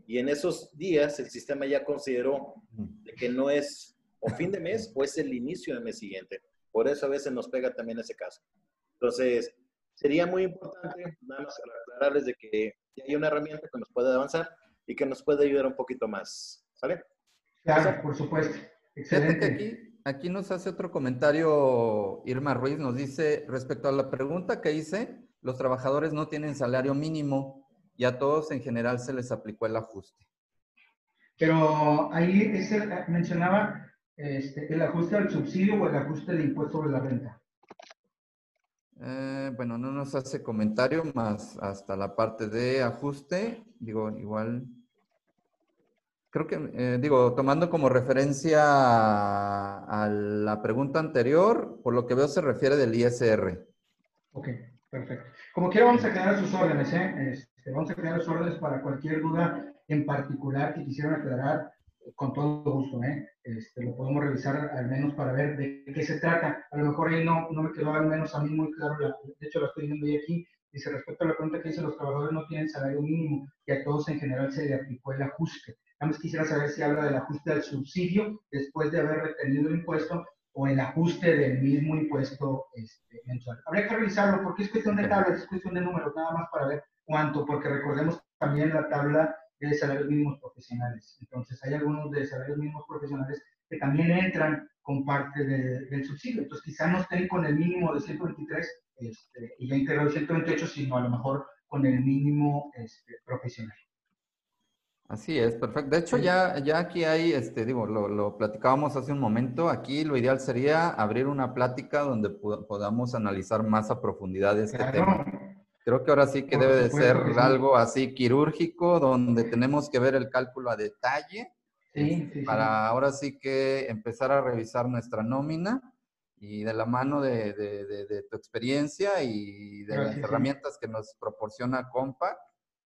Y en esos días el sistema ya consideró que no es o fin de mes o es el inicio del mes siguiente. Por eso a veces nos pega también ese caso. Entonces, sería muy importante nada más aclararles de que hay una herramienta que nos puede avanzar y que nos puede ayudar un poquito más. ¿Sale?
Claro, por supuesto. Excelente.
Aquí, aquí nos hace otro comentario Irma Ruiz, nos dice, respecto a la pregunta que hice, los trabajadores no tienen salario mínimo y a todos en general se les aplicó el ajuste.
Pero ahí ese, mencionaba este, el ajuste al subsidio o el ajuste del impuesto sobre la renta.
Eh, bueno, no nos hace comentario más hasta la parte de ajuste. Digo, igual. Creo que, eh, digo, tomando como referencia a, la pregunta anterior, por lo que veo se refiere del ISR.
Ok, perfecto. Como quiera, vamos a quedar a sus órdenes, ¿eh? Este, vamos a quedar a sus órdenes para cualquier duda en particular que quisieran aclarar con todo gusto, ¿eh? Este, lo podemos revisar al menos para ver de qué se trata. A lo mejor ahí no, no me quedó al menos a mí muy claro, de hecho la estoy viendo ahí aquí, Dice, respecto a la pregunta que dice, los trabajadores no tienen salario mínimo y a todos en general se le aplicó el ajuste. Nada más quisiera saber si habla del ajuste del subsidio después de haber retenido el impuesto o el ajuste del mismo impuesto este, mensual. Habría que revisarlo porque es cuestión de tablas, es cuestión de números, nada más para ver cuánto, porque recordemos también la tabla de salarios mínimos profesionales. Entonces, hay algunos de salarios mínimos profesionales que también entran con parte del subsidio. Entonces, quizá no estén con el mínimo de 123 este, y ya integrado 128, sino a lo mejor con el mínimo este, profesional.
Así es, perfecto. De hecho, ya, ya aquí hay, este, digo, lo, lo, platicábamos hace un momento. Aquí lo ideal sería abrir una plática donde podamos analizar más a profundidad este tema. Creo que ahora sí que debe de ser algo así quirúrgico, donde tenemos que ver el cálculo a detalle. Sí, sí, para ahora sí que empezar a revisar nuestra nómina y de la mano de, de, de, tu experiencia y de las herramientas que nos proporciona Compact,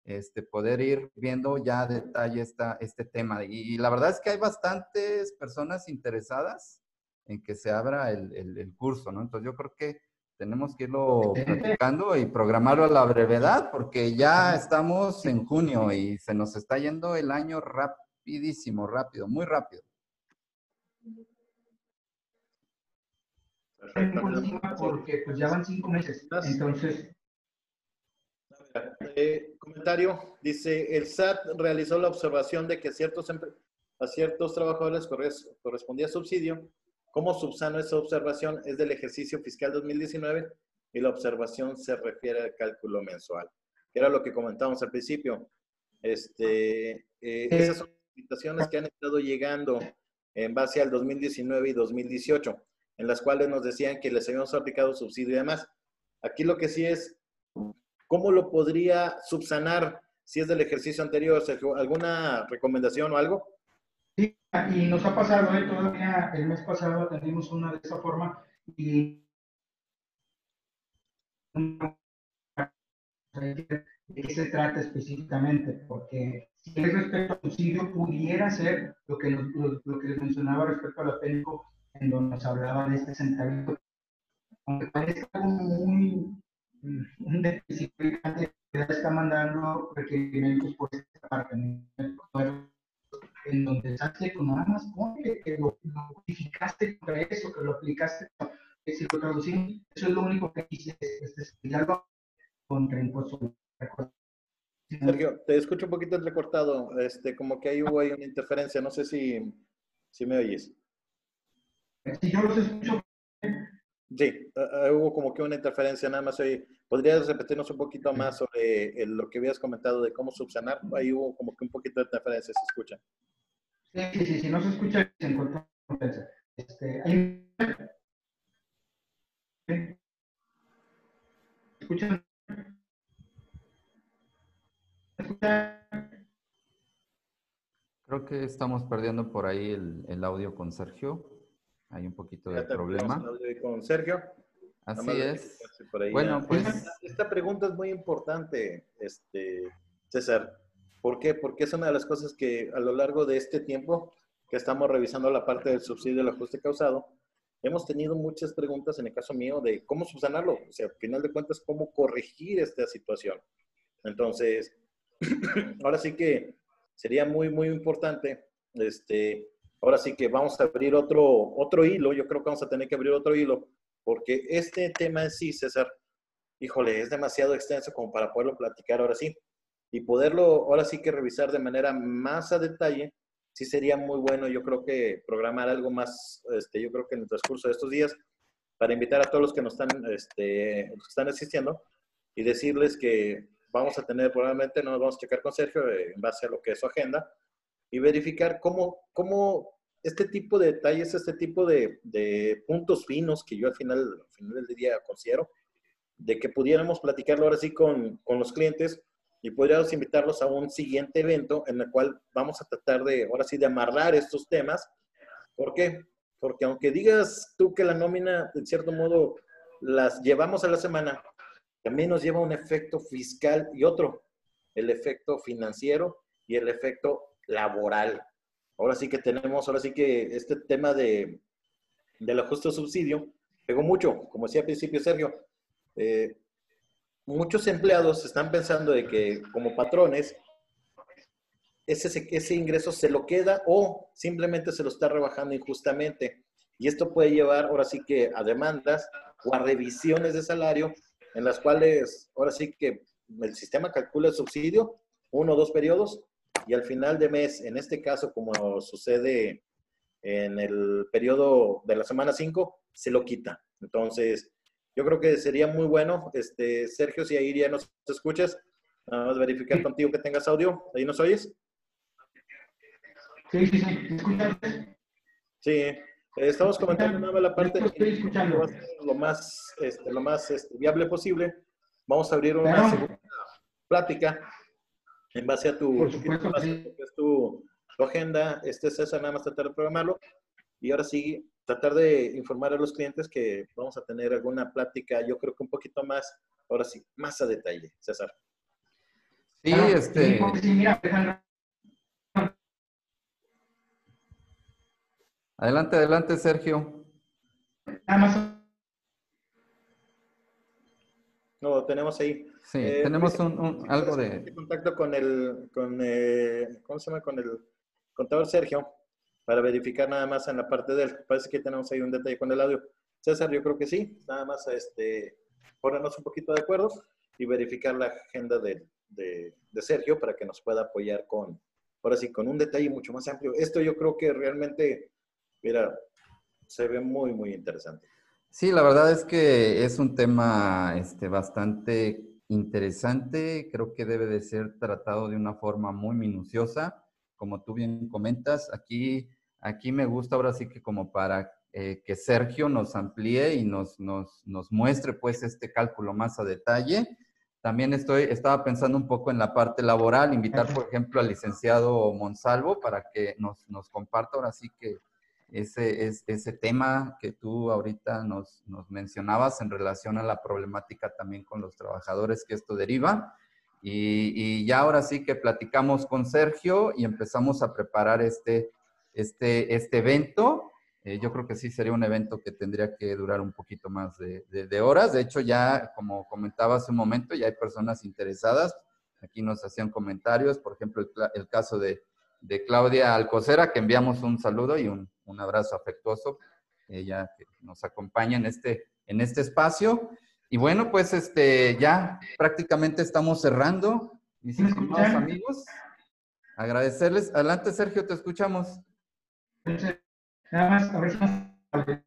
este, poder ir viendo ya a detalle esta, este tema. Y, la verdad es que hay bastantes personas interesadas en que se abra el, el, curso, ¿no? Entonces yo creo que tenemos que irlo platicando y programarlo a la brevedad porque ya estamos en junio y se nos está yendo el año rapidísimo, rápido, muy rápido.
Porque pues ya van cinco meses, entonces
eh, comentario, dice, el SAT realizó la observación de que ciertos a ciertos trabajadores correspondía subsidio. ¿Cómo subsano esa observación? Es del ejercicio fiscal 2019 y la observación se refiere al cálculo mensual, que era lo que comentábamos al principio. Este, eh, esas son invitaciones que han estado llegando en base al 2019 y 2018, en las cuales nos decían que les habíamos aplicado subsidio y demás. Aquí lo que sí es ¿Cómo lo podría subsanar si es del ejercicio anterior, Sergio? ¿Alguna recomendación o algo?
Sí, y nos ha pasado, ¿eh? todavía el mes pasado atendimos una de esa forma y de qué se trata específicamente, porque si es respecto al subsidio, pudiera ser lo que, lo, que les mencionaba respecto a la técnico, en donde nos hablaba de este centavito, aunque parece algo muy un déficit que está mandando requerimientos por esta parte, en donde saque con nada más pone que lo, modificaste contra eso, que lo aplicaste, que si lo traducimos, eso es lo único que hice, es estudiarlo contra impuestos.
Sergio, te escucho un poquito entrecortado, este, como que ahí hubo ahí una interferencia, no sé si, si me oyes.
Si yo los escucho
Sí, eh, eh, hubo como que una interferencia nada más hoy. ¿Podrías repetirnos un poquito más sobre lo que habías comentado de cómo subsanar? Ahí hubo como que un poquito de interferencia, ¿se escucha?
Sí, sí, sí, si no se escucha, se encuentra este, hay... ¿Escuchan?
Creo que estamos perdiendo por ahí el, el audio con Sergio. Hay un poquito de problema.
Con Sergio.
Así es. Bueno, pues...
Esta pregunta es muy importante, este, César. ¿Por qué? Porque es una de las cosas que a lo largo de este tiempo que estamos revisando la parte del subsidio del ajuste causado, hemos tenido muchas preguntas en el caso mío de cómo subsanarlo, o sea, al final de cuentas, cómo corregir esta situación. Entonces, ahora sí que sería muy, muy importante este, ahora sí que vamos a abrir otro, otro hilo, yo creo que vamos a tener que abrir otro hilo, porque este tema en sí, César, híjole, es demasiado extenso como para poderlo platicar ahora sí. Y poderlo ahora sí que revisar de manera más a detalle, sí sería muy bueno, yo creo que programar algo más, este, yo creo que en el transcurso de estos días, para invitar a todos los que nos están, este, que están asistiendo y decirles que vamos a tener, probablemente no nos vamos a checar con Sergio en base a lo que es su agenda, y verificar cómo, cómo este tipo de detalles, este tipo de, puntos finos que yo al final, al final del día considero, de que pudiéramos platicarlo ahora sí con, con los clientes y podríamos invitarlos a un siguiente evento en el cual vamos a tratar de, ahora sí, de amarrar estos temas. ¿Por qué? Porque aunque digas tú que la nómina, en cierto modo, las llevamos a la semana, también nos lleva un efecto fiscal y otro, el efecto financiero y el efecto laboral. Ahora sí que tenemos, ahora sí que este tema de, del ajuste subsidio pegó mucho, como decía al principio Sergio. Eh, muchos empleados están pensando de que como patrones, ese, ese ingreso se lo queda o simplemente se lo está rebajando injustamente. Y esto puede llevar ahora sí que a demandas o a revisiones de salario en las cuales ahora sí que el sistema calcula el subsidio, uno o dos periodos, y al final de mes, en este caso, como sucede en el periodo de la semana 5, se lo quita. Entonces, yo creo que sería muy bueno, este, Sergio, si ahí ya nos escuchas, nada más verificar contigo que tengas audio. ¿Ahí nos oyes?
Sí, sí, sí.
Sí, estamos comentando nada más la parte lo más, este, lo más este, viable posible. Vamos a abrir una plática en base a tu, tu, agenda. Este César, nada más tratar de programarlo. Y ahora sí, tratar de informar a los clientes que vamos a tener alguna plática, yo creo que un poquito más, ahora sí, más a detalle, César.
Sí, este... Adelante, adelante, Sergio.
No, tenemos ahí.
Sí, eh, tenemos un, algo de...
Contacto con el, con, eh, ¿cómo se llama? Con el contador Sergio para verificar nada más en la parte de él. Parece que tenemos ahí un detalle con el audio. César, yo creo que sí. Nada más este, ponernos un poquito de acuerdo y verificar la agenda de, de, de, Sergio para que nos pueda apoyar con, ahora sí, con un detalle mucho más amplio. Esto yo creo que realmente, mira, se ve muy, muy interesante.
Sí, la verdad es que es un tema este, bastante interesante. Creo que debe de ser tratado de una forma muy minuciosa como tú bien comentas, aquí, aquí me gusta ahora sí que como para eh, que Sergio nos amplíe y nos, nos, nos, muestre pues este cálculo más a detalle. También estoy, estaba pensando un poco en la parte laboral, invitar por ejemplo al licenciado Monsalvo para que nos, nos comparta ahora sí que ese, es, ese tema que tú ahorita nos, nos mencionabas en relación a la problemática también con los trabajadores que esto deriva. Y, ya ahora sí que platicamos con Sergio y empezamos a preparar este, este, este evento. Eh, yo creo que sí sería un evento que tendría que durar un poquito más de, de, horas. De hecho, ya como comentaba hace un momento, ya hay personas interesadas. Aquí nos hacían comentarios, por ejemplo, el caso de, de, Claudia Alcocera, que enviamos un saludo y un, un abrazo afectuoso. Ella que nos acompaña en este, en este espacio. Y bueno, pues este, ya prácticamente estamos cerrando, mis estimados amigos. Agradecerles. Adelante, Sergio, te escuchamos. Nada más, a ver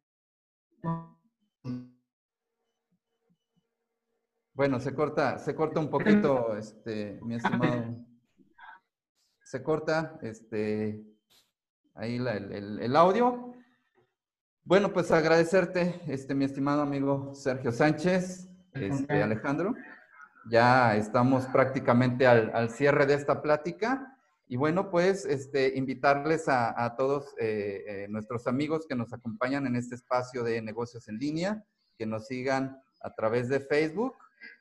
Bueno, se corta, se corta un poquito, este, mi estimado. Se corta, este, ahí el, el audio. Bueno, pues agradecerte, este, mi estimado amigo Sergio Sánchez, este, Alejandro. Ya estamos prácticamente al, cierre de esta plática. Y bueno, pues este, invitarles a, todos eh, eh, nuestros amigos que nos acompañan en este espacio de negocios en línea, que nos sigan a través de Facebook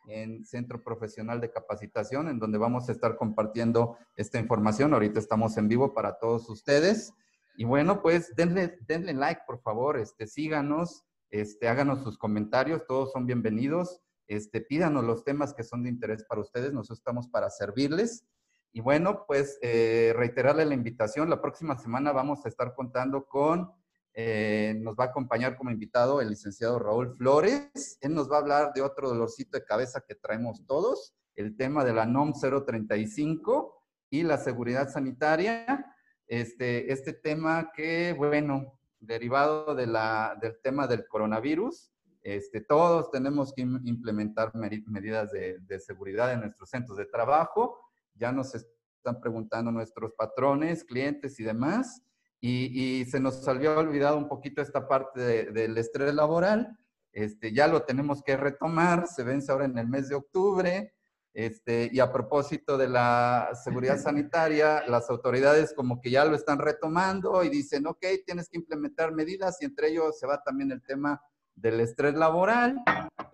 en Centro Profesional de Capacitación, en donde vamos a estar compartiendo esta información. Ahorita estamos en vivo para todos ustedes. Y bueno, pues denle, denle like, por favor, este, síganos, este, háganos sus comentarios, todos son bienvenidos. Este, pídanos los temas que son de interés para ustedes, nosotros estamos para servirles. Y bueno, pues eh, reiterarle la invitación, la próxima semana vamos a estar contando con, eh, nos va a acompañar como invitado el licenciado Raúl Flores, él nos va a hablar de otro dolorcito de cabeza que traemos todos, el tema de la NOM 035 y la seguridad sanitaria este, este tema que, bueno, derivado de la, del tema del coronavirus, este, todos tenemos que implementar medidas de, de, seguridad en nuestros centros de trabajo. Ya nos están preguntando nuestros patrones, clientes y demás. Y, y se nos había olvidado un poquito esta parte del estrés laboral. Este, ya lo tenemos que retomar. Se vence ahora en el mes de octubre. Este, y a propósito de la seguridad sanitaria, las autoridades como que ya lo están retomando y dicen, ok, tienes que implementar medidas y entre ellos se va también el tema del estrés laboral.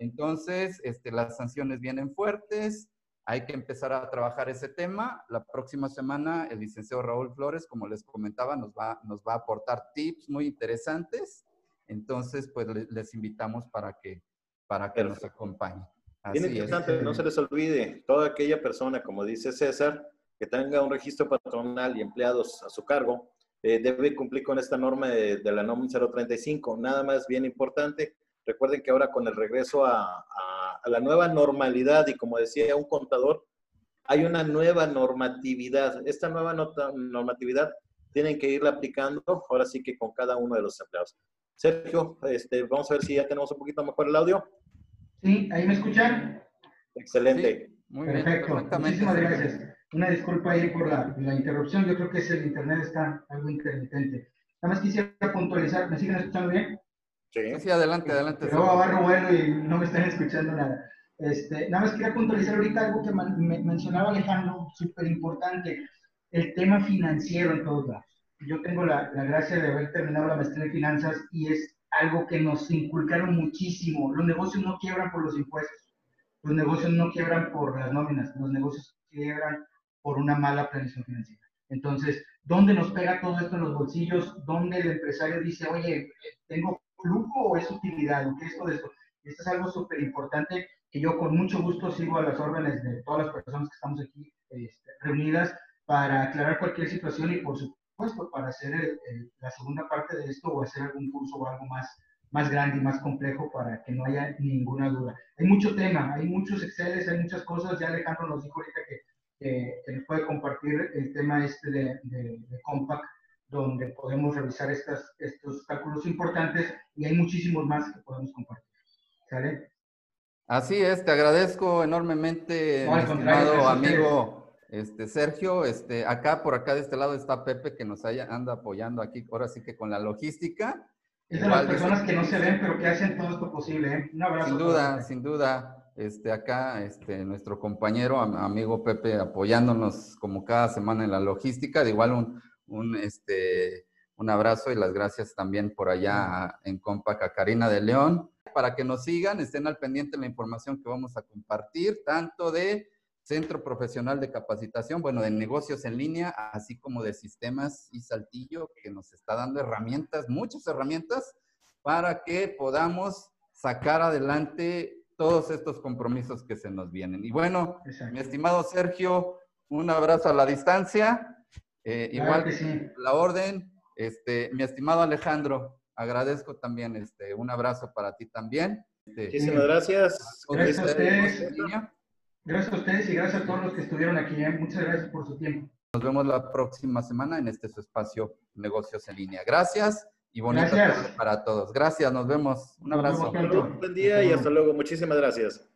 Entonces, este, las sanciones vienen fuertes, hay que empezar a trabajar ese tema. La próxima semana el licenciado Raúl Flores, como les comentaba, nos va, nos va a aportar tips muy interesantes. Entonces, pues les invitamos para que, para que nos acompañen.
Bien importante, no se les olvide, toda aquella persona, como dice César, que tenga un registro patronal y empleados a su cargo, eh, debe cumplir con esta norma de, la NOM 035. Nada más bien importante, recuerden que ahora con el regreso a, la nueva normalidad y como decía un contador, hay una nueva normatividad. Esta nueva normatividad tienen que irla aplicando ahora sí que con cada uno de los empleados. Sergio, este, vamos a ver si ya tenemos un poquito mejor el audio.
Sí, ahí me escuchan.
Excelente.
muy Perfecto. Muchísimas gracias. Una disculpa ahí por la, interrupción. Yo creo que es el internet está algo intermitente. Nada más quisiera puntualizar. ¿Me siguen escuchando bien?
Sí, sí, adelante, adelante.
Pero agarro vuelo y no me están escuchando nada. Este, nada más quería puntualizar ahorita algo que mencionaba Alejandro, súper importante, el tema financiero en todos lados. Yo tengo la, la gracia de haber terminado la maestría en finanzas y es algo que nos inculcaron muchísimo. Los negocios no quiebran por los impuestos, los negocios no quiebran por las nóminas, los negocios quiebran por una mala planeación financiera. Entonces, ¿dónde nos pega todo esto en los bolsillos? ¿Dónde el empresario dice, oye, ¿tengo flujo o es utilidad? ¿Qué es todo esto? Esto es algo súper importante que yo con mucho gusto sigo a las órdenes de todas las personas que estamos aquí este, reunidas para aclarar cualquier situación y por supuesto puesto para hacer la segunda parte de esto o hacer algún curso o algo más, más grande y más complejo para que no haya ninguna duda. Hay mucho tema, hay muchos Exceles, hay muchas cosas. Ya Alejandro nos dijo ahorita que, que, nos puede compartir el tema este de, de, Compact, donde podemos revisar estas, estos cálculos importantes y hay muchísimos más que podemos compartir. ¿Sale?
Así es, te agradezco enormemente, mi estimado amigo este, Sergio, este, acá, por acá de este lado está Pepe que nos haya, anda apoyando aquí, ahora sí que con la logística.
Es de las personas que no se ven, pero que hacen todo esto posible. ¿eh? Un abrazo.
Sin duda, sin duda. Este, acá, este, nuestro compañero, amigo Pepe, apoyándonos como cada semana en la logística. De igual un, un, este, un abrazo y las gracias también por allá en Compac a Karina de León. Para que nos sigan, estén al pendiente de la información que vamos a compartir, tanto de Centro Profesional de Capacitación, bueno, de negocios en línea, así como de sistemas y Saltillo, que nos está dando herramientas, muchas herramientas, para que podamos sacar adelante todos estos compromisos que se nos vienen. Y bueno, mi estimado Sergio, un abrazo a la distancia. Eh, igual que la orden, este, mi estimado Alejandro, agradezco también este, un abrazo para ti también.
Este, Muchísimas gracias.
Gracias Gracias a ustedes y gracias a todos los que estuvieron aquí. ¿eh? Muchas gracias por su tiempo.
Nos vemos la próxima semana en este su espacio Negocios en Línea. Gracias y bonito para todos. Gracias, nos vemos. Un abrazo.
Buen día y hasta luego. Muchísimas gracias.